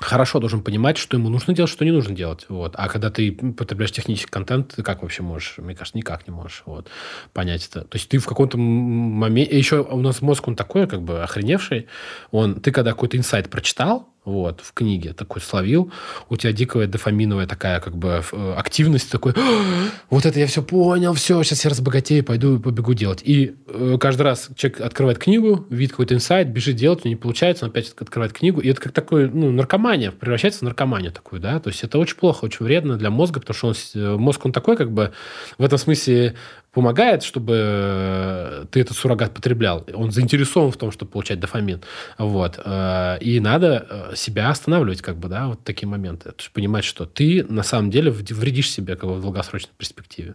хорошо должен понимать, что ему нужно делать, что не нужно делать. Вот. А когда ты потребляешь технический контент, ты как вообще можешь? Мне кажется, никак не можешь вот, понять это. То есть ты в каком-то моменте... Еще у нас мозг, он такой, как бы охреневший. Он, ты когда какой-то инсайт прочитал, вот, в книге такой словил, у тебя дикая дофаминовая такая как бы э, активность, такой, вот это я все понял, все, сейчас я разбогатею, пойду и побегу делать. И э, каждый раз человек открывает книгу, видит какой-то инсайт, бежит делать, у него не получается, он опять открывает книгу, и это как такой, ну, наркомания, превращается в наркоманию такую, да, то есть это очень плохо, очень вредно для мозга, потому что он, э, мозг, он такой как бы в этом смысле помогает, чтобы э, ты этот суррогат потреблял. Он заинтересован в том, чтобы получать дофамин. Вот. Э, и надо э, себя останавливать, как бы, да, вот такие моменты. То есть понимать, что ты на самом деле вредишь себе как бы, в долгосрочной перспективе.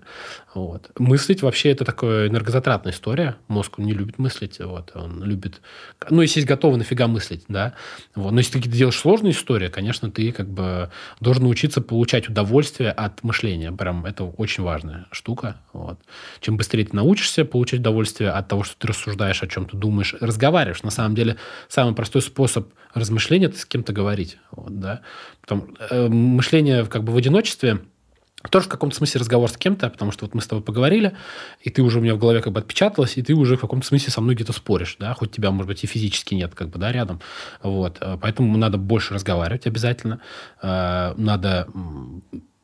Вот. Мыслить вообще это такая энергозатратная история. Мозг не любит мыслить. Вот. Он любит... Ну, если есть готовы, нафига мыслить, да. Вот. Но если ты делаешь сложные истории, конечно, ты как бы должен научиться получать удовольствие от мышления. Прям это очень важная штука. Вот. Чем быстрее ты научишься получать удовольствие от того, что ты рассуждаешь, о чем ты думаешь, разговариваешь. На самом деле, самый простой способ размышления – это с кем-то говорить. Вот, да? Потом, э, мышление как бы в одиночестве – тоже в каком-то смысле разговор с кем-то, потому что вот мы с тобой поговорили, и ты уже у меня в голове как бы отпечаталась, и ты уже в каком-то смысле со мной где-то споришь, да, хоть тебя, может быть, и физически нет, как бы, да, рядом. Вот. Э, поэтому надо больше разговаривать обязательно. Э, надо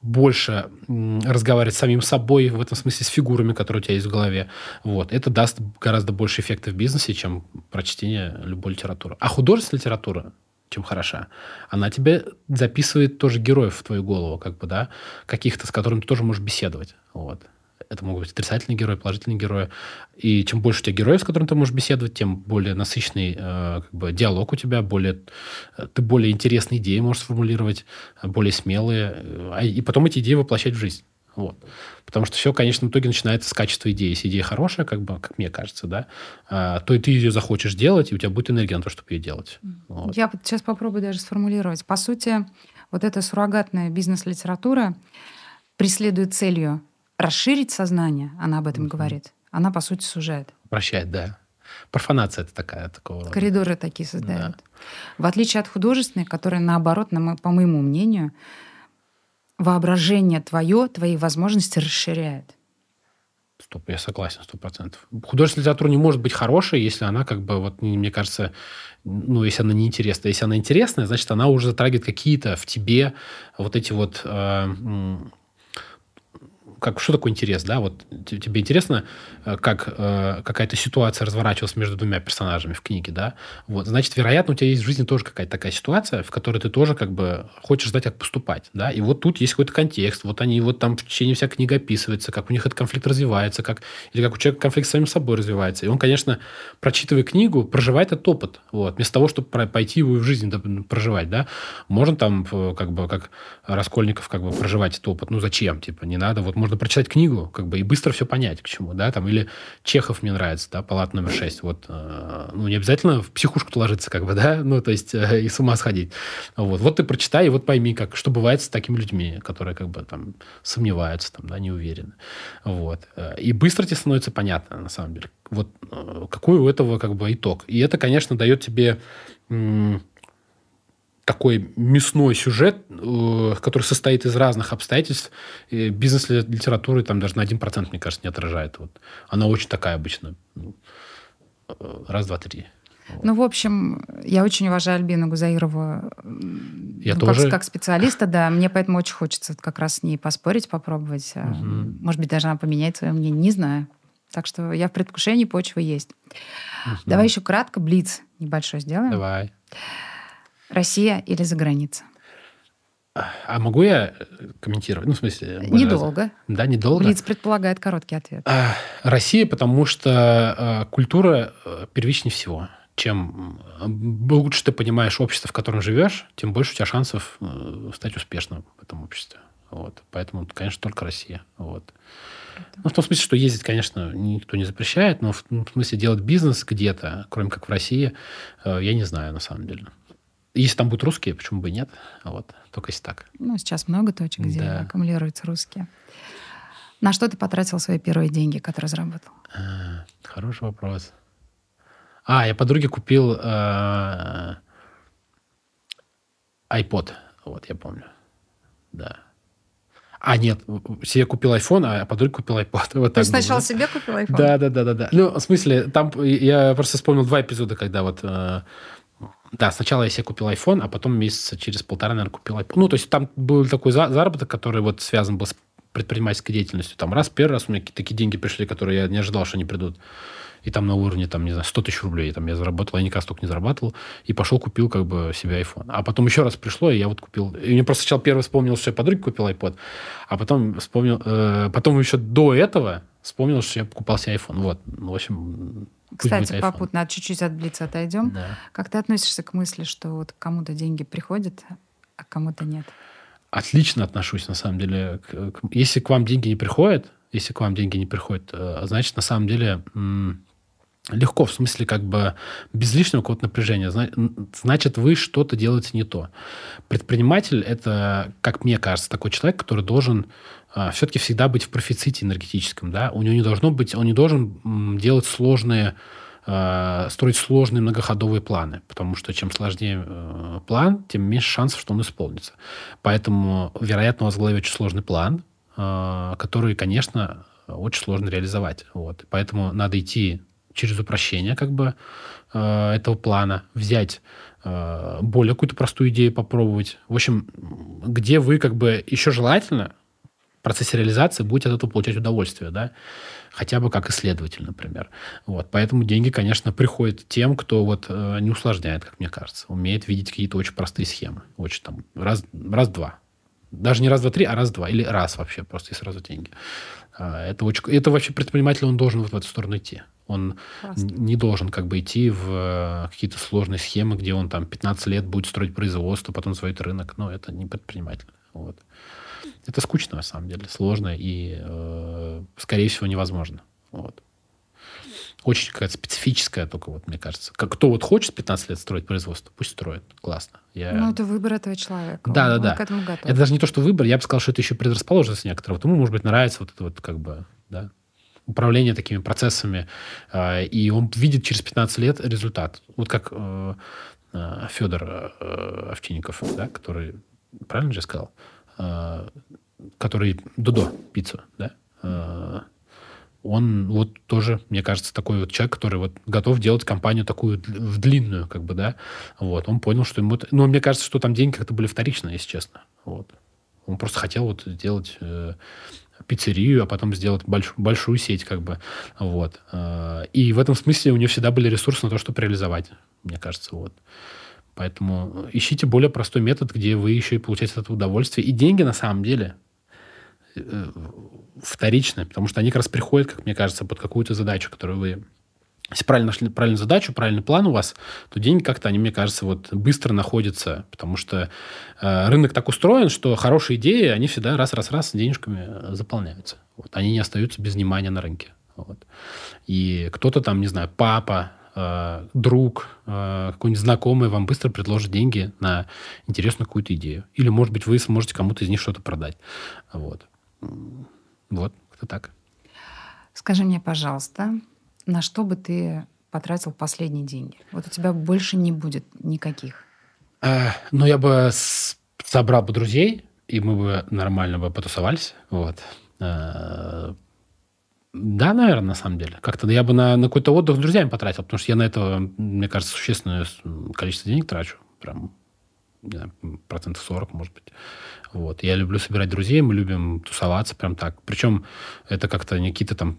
больше разговаривать с самим собой, в этом смысле с фигурами, которые у тебя есть в голове. Вот. Это даст гораздо больше эффекта в бизнесе, чем прочтение любой литературы. А художественная литература, чем хороша, она тебе записывает тоже героев в твою голову, как бы, да, каких-то, с которыми ты тоже можешь беседовать. Вот это могут быть отрицательные герои, положительные герои. И чем больше у тебя героев, с которыми ты можешь беседовать, тем более насыщенный э, как бы, диалог у тебя, более, э, ты более интересные идеи можешь сформулировать, более смелые, э, и потом эти идеи воплощать в жизнь. Вот. Потому что все, конечно, в итоге начинается с качества идеи. Если идея хорошая, как бы, как мне кажется, да, а, то и ты ее захочешь делать, и у тебя будет энергия на то, чтобы ее делать. Вот. Я вот сейчас попробую даже сформулировать. По сути, вот эта суррогатная бизнес-литература преследует целью расширить сознание, она об этом mm-hmm. говорит. Она, по сути, сужает. Прощает, да. Профанация это такая такого рода. Коридоры такие создают. Да. В отличие от художественной, которая, наоборот, на, по моему мнению, воображение твое, твои возможности расширяет. Стоп, я согласен, сто процентов. Художественная литература не может быть хорошей, если она, как бы, вот, мне кажется, ну, если она неинтересная. Если она интересная, значит, она уже затрагивает какие-то в тебе вот эти вот э, как, что такое интерес, да? Вот тебе интересно, э, как э, какая-то ситуация разворачивалась между двумя персонажами в книге, да? Вот, значит, вероятно, у тебя есть в жизни тоже какая-то такая ситуация, в которой ты тоже как бы хочешь знать, как поступать, да? И вот тут есть какой-то контекст, вот они вот там в течение вся книга описывается, как у них этот конфликт развивается, как, или как у человека конфликт с самим собой развивается. И он, конечно, прочитывая книгу, проживает этот опыт, вот, вместо того, чтобы пойти его в жизни проживать, да? Можно там э, как бы как Раскольников как бы проживать этот опыт, ну зачем, типа, не надо, вот можно прочитать книгу, как бы, и быстро все понять, к чему, да, там, или Чехов мне нравится, да, палат номер 6, вот, э, ну, не обязательно в психушку ложиться, как бы, да, ну, то есть, э, и с ума сходить. Вот, вот ты прочитай, и вот пойми, как, что бывает с такими людьми, которые, как бы, там, сомневаются, там, да, не уверены. Вот. Э, и быстро тебе становится понятно, на самом деле, вот, э, какой у этого, как бы, итог. И это, конечно, дает тебе такой мясной сюжет, э, который состоит из разных обстоятельств. Бизнес-литературы там даже на 1%, мне кажется, не отражает. Вот. Она очень такая обычно. Э, раз, два, три. Ну, в общем, я очень уважаю Альбину Гузаирову я ну, тоже... как, как специалиста, да. Мне поэтому очень хочется как раз с ней поспорить, попробовать. Угу. Может быть, даже она поменяет свое мнение, не знаю. Так что я в предвкушении, почвы есть. Угу. Давай еще кратко блиц небольшой сделаем. Давай. Россия или за граница? А могу я комментировать? Ну, в смысле... Недолго. Раз... Да, недолго. Блиц предполагает короткий ответ. А, Россия, потому что а, культура а, первичнее всего. Чем лучше ты понимаешь общество, в котором живешь, тем больше у тебя шансов э, стать успешным в этом обществе. Вот. Поэтому, конечно, только Россия. Вот. Ну, в том смысле, что ездить, конечно, никто не запрещает, но в, в смысле делать бизнес где-то, кроме как в России, э, я не знаю на самом деле. Если там будут русские, почему бы и нет? Вот, только если так. Ну, сейчас много точек, где да. аккумулируются русские. На что ты потратил свои первые деньги, которые заработал? А, хороший вопрос. А, я подруге купил э, iPod. Вот, я помню. Да. А, нет, себе купил iPhone, а подруге купил iPod. Вот Ты сначала было. себе купил iPhone? Да, да, да, да, да. Ну, в смысле, там я просто вспомнил два эпизода, когда вот э, Да, сначала я себе купил iPhone, а потом месяца через полтора, наверное, купил iPhone. Ну, то есть там был такой заработок, который вот связан был с предпринимательской деятельностью. Там раз, первый раз у меня такие деньги пришли, которые я не ожидал, что они придут. И там на уровне, там, не знаю, 100 тысяч рублей там я заработал, я никогда столько не зарабатывал. И пошел, купил как бы себе iPhone. А потом еще раз пришло, и я вот купил. И мне просто сначала первый вспомнил, что я подруге купил iPod, а потом вспомнил, э, потом еще до этого вспомнил, что я покупал себе iPhone. Вот, ну, в общем, кстати, попутно чуть-чуть от Блица отойдем. Да. Как ты относишься к мысли, что вот кому-то деньги приходят, а кому-то нет? Отлично отношусь, на самом деле. Если к вам деньги не приходят, если к вам деньги не приходят, э, значит, на самом деле легко, в смысле, как бы без лишнего какого-то напряжения. Значит, вы что-то делаете не то. Предприниматель – это, как мне кажется, такой человек, который должен а, все-таки всегда быть в профиците энергетическом. Да? У него не должно быть, он не должен делать сложные, а, строить сложные многоходовые планы, потому что чем сложнее э, план, тем меньше шансов, что он исполнится. Поэтому, вероятно, у вас в голове очень сложный план, а, который, конечно, очень сложно реализовать. Вот. Поэтому надо идти через упрощение как бы э, этого плана, взять э, более какую-то простую идею попробовать. В общем, где вы как бы еще желательно в процессе реализации будете от этого получать удовольствие, да, хотя бы как исследователь, например. Вот, поэтому деньги, конечно, приходят тем, кто вот э, не усложняет, как мне кажется, умеет видеть какие-то очень простые схемы, очень там раз, раз-два, даже не раз, два, три, а раз, два. Или раз вообще, просто и сразу деньги. Это, очень, это вообще предприниматель, он должен вот в эту сторону идти. Он Классно. не должен как бы идти в э, какие-то сложные схемы, где он там 15 лет будет строить производство, потом сводить рынок. Но это не предприниматель. Вот. Это скучно, на самом деле, сложно и, э, скорее всего, невозможно. Вот. Очень какая-то специфическая только, вот, мне кажется. Как, кто вот хочет 15 лет строить производство, пусть строит. Классно. Я... Ну, это выбор этого человека. Да, он, да, да. Это даже не то, что выбор. Я бы сказал, что это еще предрасположенность некоторого. Вот ему, может быть, нравится вот это вот как бы, да, управление такими процессами, э, и он видит через 15 лет результат. Вот как э, э, Федор Овчинников, да, который, правильно же сказал, который Дудо пиццу, да, он вот тоже, мне кажется, такой вот человек, который вот готов делать компанию такую в длинную, как бы, да, вот, он понял, что ему... Ну, мне кажется, что там деньги как-то были вторичные, если честно, вот. Он просто хотел вот сделать пиццерию, а потом сделать больш, большую сеть, как бы, вот. Э, и в этом смысле у него всегда были ресурсы на то, чтобы реализовать, мне кажется, вот. Поэтому ищите более простой метод, где вы еще и получаете от этого удовольствие. И деньги, на самом деле, э, вторичны, потому что они как раз приходят, как мне кажется, под какую-то задачу, которую вы если правильно нашли правильную задачу, правильный план у вас, то деньги как-то, они, мне кажется, вот быстро находятся, потому что э, рынок так устроен, что хорошие идеи, они всегда раз-раз-раз денежками э, заполняются. Вот. Они не остаются без внимания на рынке. Вот. И кто-то там, не знаю, папа, э, друг, э, какой-нибудь знакомый вам быстро предложит деньги на интересную какую-то идею. Или, может быть, вы сможете кому-то из них что-то продать. Вот. Вот, как-то так. Скажи мне, пожалуйста, на что бы ты потратил последние деньги? Вот у тебя больше не будет никаких. А, ну, я бы собрал бы друзей, и мы бы нормально бы потусовались. Вот. А, да, наверное, на самом деле. Как-то я бы на, на какой-то отдых с друзьями потратил, потому что я на это, мне кажется, существенное количество денег трачу. Прям не знаю, процентов 40, может быть. Вот. Я люблю собирать друзей, мы любим тусоваться прям так. Причем это как-то не какие-то там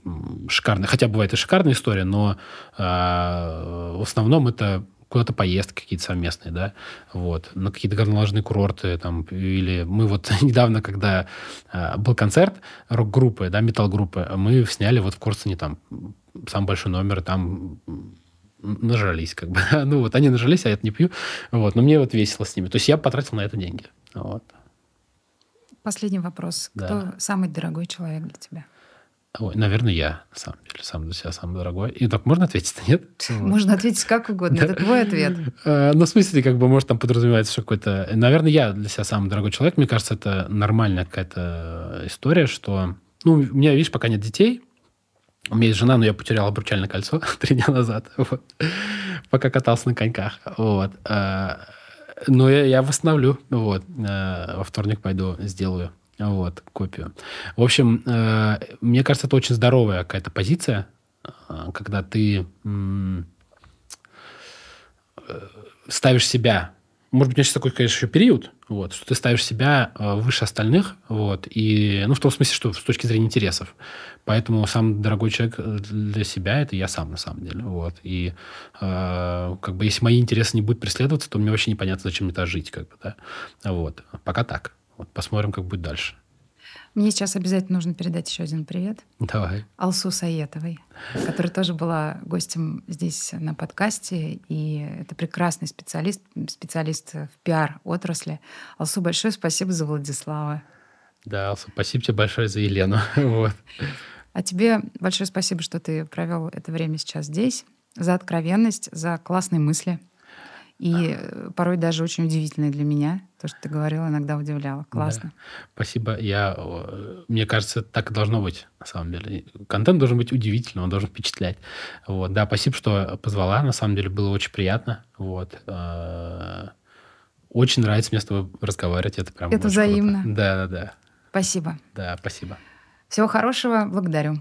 шикарные, хотя бывает и шикарная история, но э, в основном это куда-то поездки какие-то совместные, да, вот, на какие-то горнолыжные курорты, там, или мы вот недавно, когда э, был концерт рок-группы, да, метал-группы, мы сняли вот в Корсуне там самый большой номер, там нажрались, как бы. ну вот, они нажрались, а я это не пью. Вот, но мне вот весело с ними. То есть я потратил на это деньги. Вот. Последний вопрос. Да. Кто самый дорогой человек для тебя? Ой, наверное, я, на самом деле, сам для себя самый дорогой. И так можно ответить нет? Можно ответить как угодно, это твой ответ. Э, ну, в смысле, как бы, может, там подразумевается, что какой-то... Наверное, я для себя самый дорогой человек. Мне кажется, это нормальная какая-то история, что... Ну, у меня, видишь, пока нет детей, у меня есть жена, но я потерял обручальное кольцо три дня назад, вот, пока катался на коньках. Вот. Э, но я, я восстановлю. Вот. Э, во вторник пойду сделаю вот, копию. В общем, э, мне кажется, это очень здоровая какая-то позиция, когда ты ставишь себя может быть, у меня сейчас такой, конечно, еще период, вот, что ты ставишь себя э, выше остальных, вот, и, ну, в том смысле, что с точки зрения интересов. Поэтому самый дорогой человек э, для себя – это я сам, на самом деле, вот. И э, как бы если мои интересы не будут преследоваться, то мне вообще непонятно, зачем мне это жить, как бы, да. Вот. Пока так. Вот посмотрим, как будет дальше. Мне сейчас обязательно нужно передать еще один привет. Давай. Алсу Саетовой, которая тоже была гостем здесь на подкасте. И это прекрасный специалист, специалист в пиар-отрасли. Алсу, большое спасибо за Владислава. Да, Алсу, спасибо тебе большое за Елену. вот. А тебе большое спасибо, что ты провел это время сейчас здесь, за откровенность, за классные мысли. И порой даже очень удивительное для меня. То, что ты говорил, иногда удивляло. Классно. Да. Спасибо. Я, мне кажется, так и должно быть, на самом деле. Контент должен быть удивительным, он должен впечатлять. Вот. Да, спасибо, что позвала. На самом деле было очень приятно. Вот. А, очень нравится мне с тобой разговаривать. Это прям Это взаимно. Круто. Да, да, да. Спасибо. Да, спасибо. Всего хорошего. Благодарю.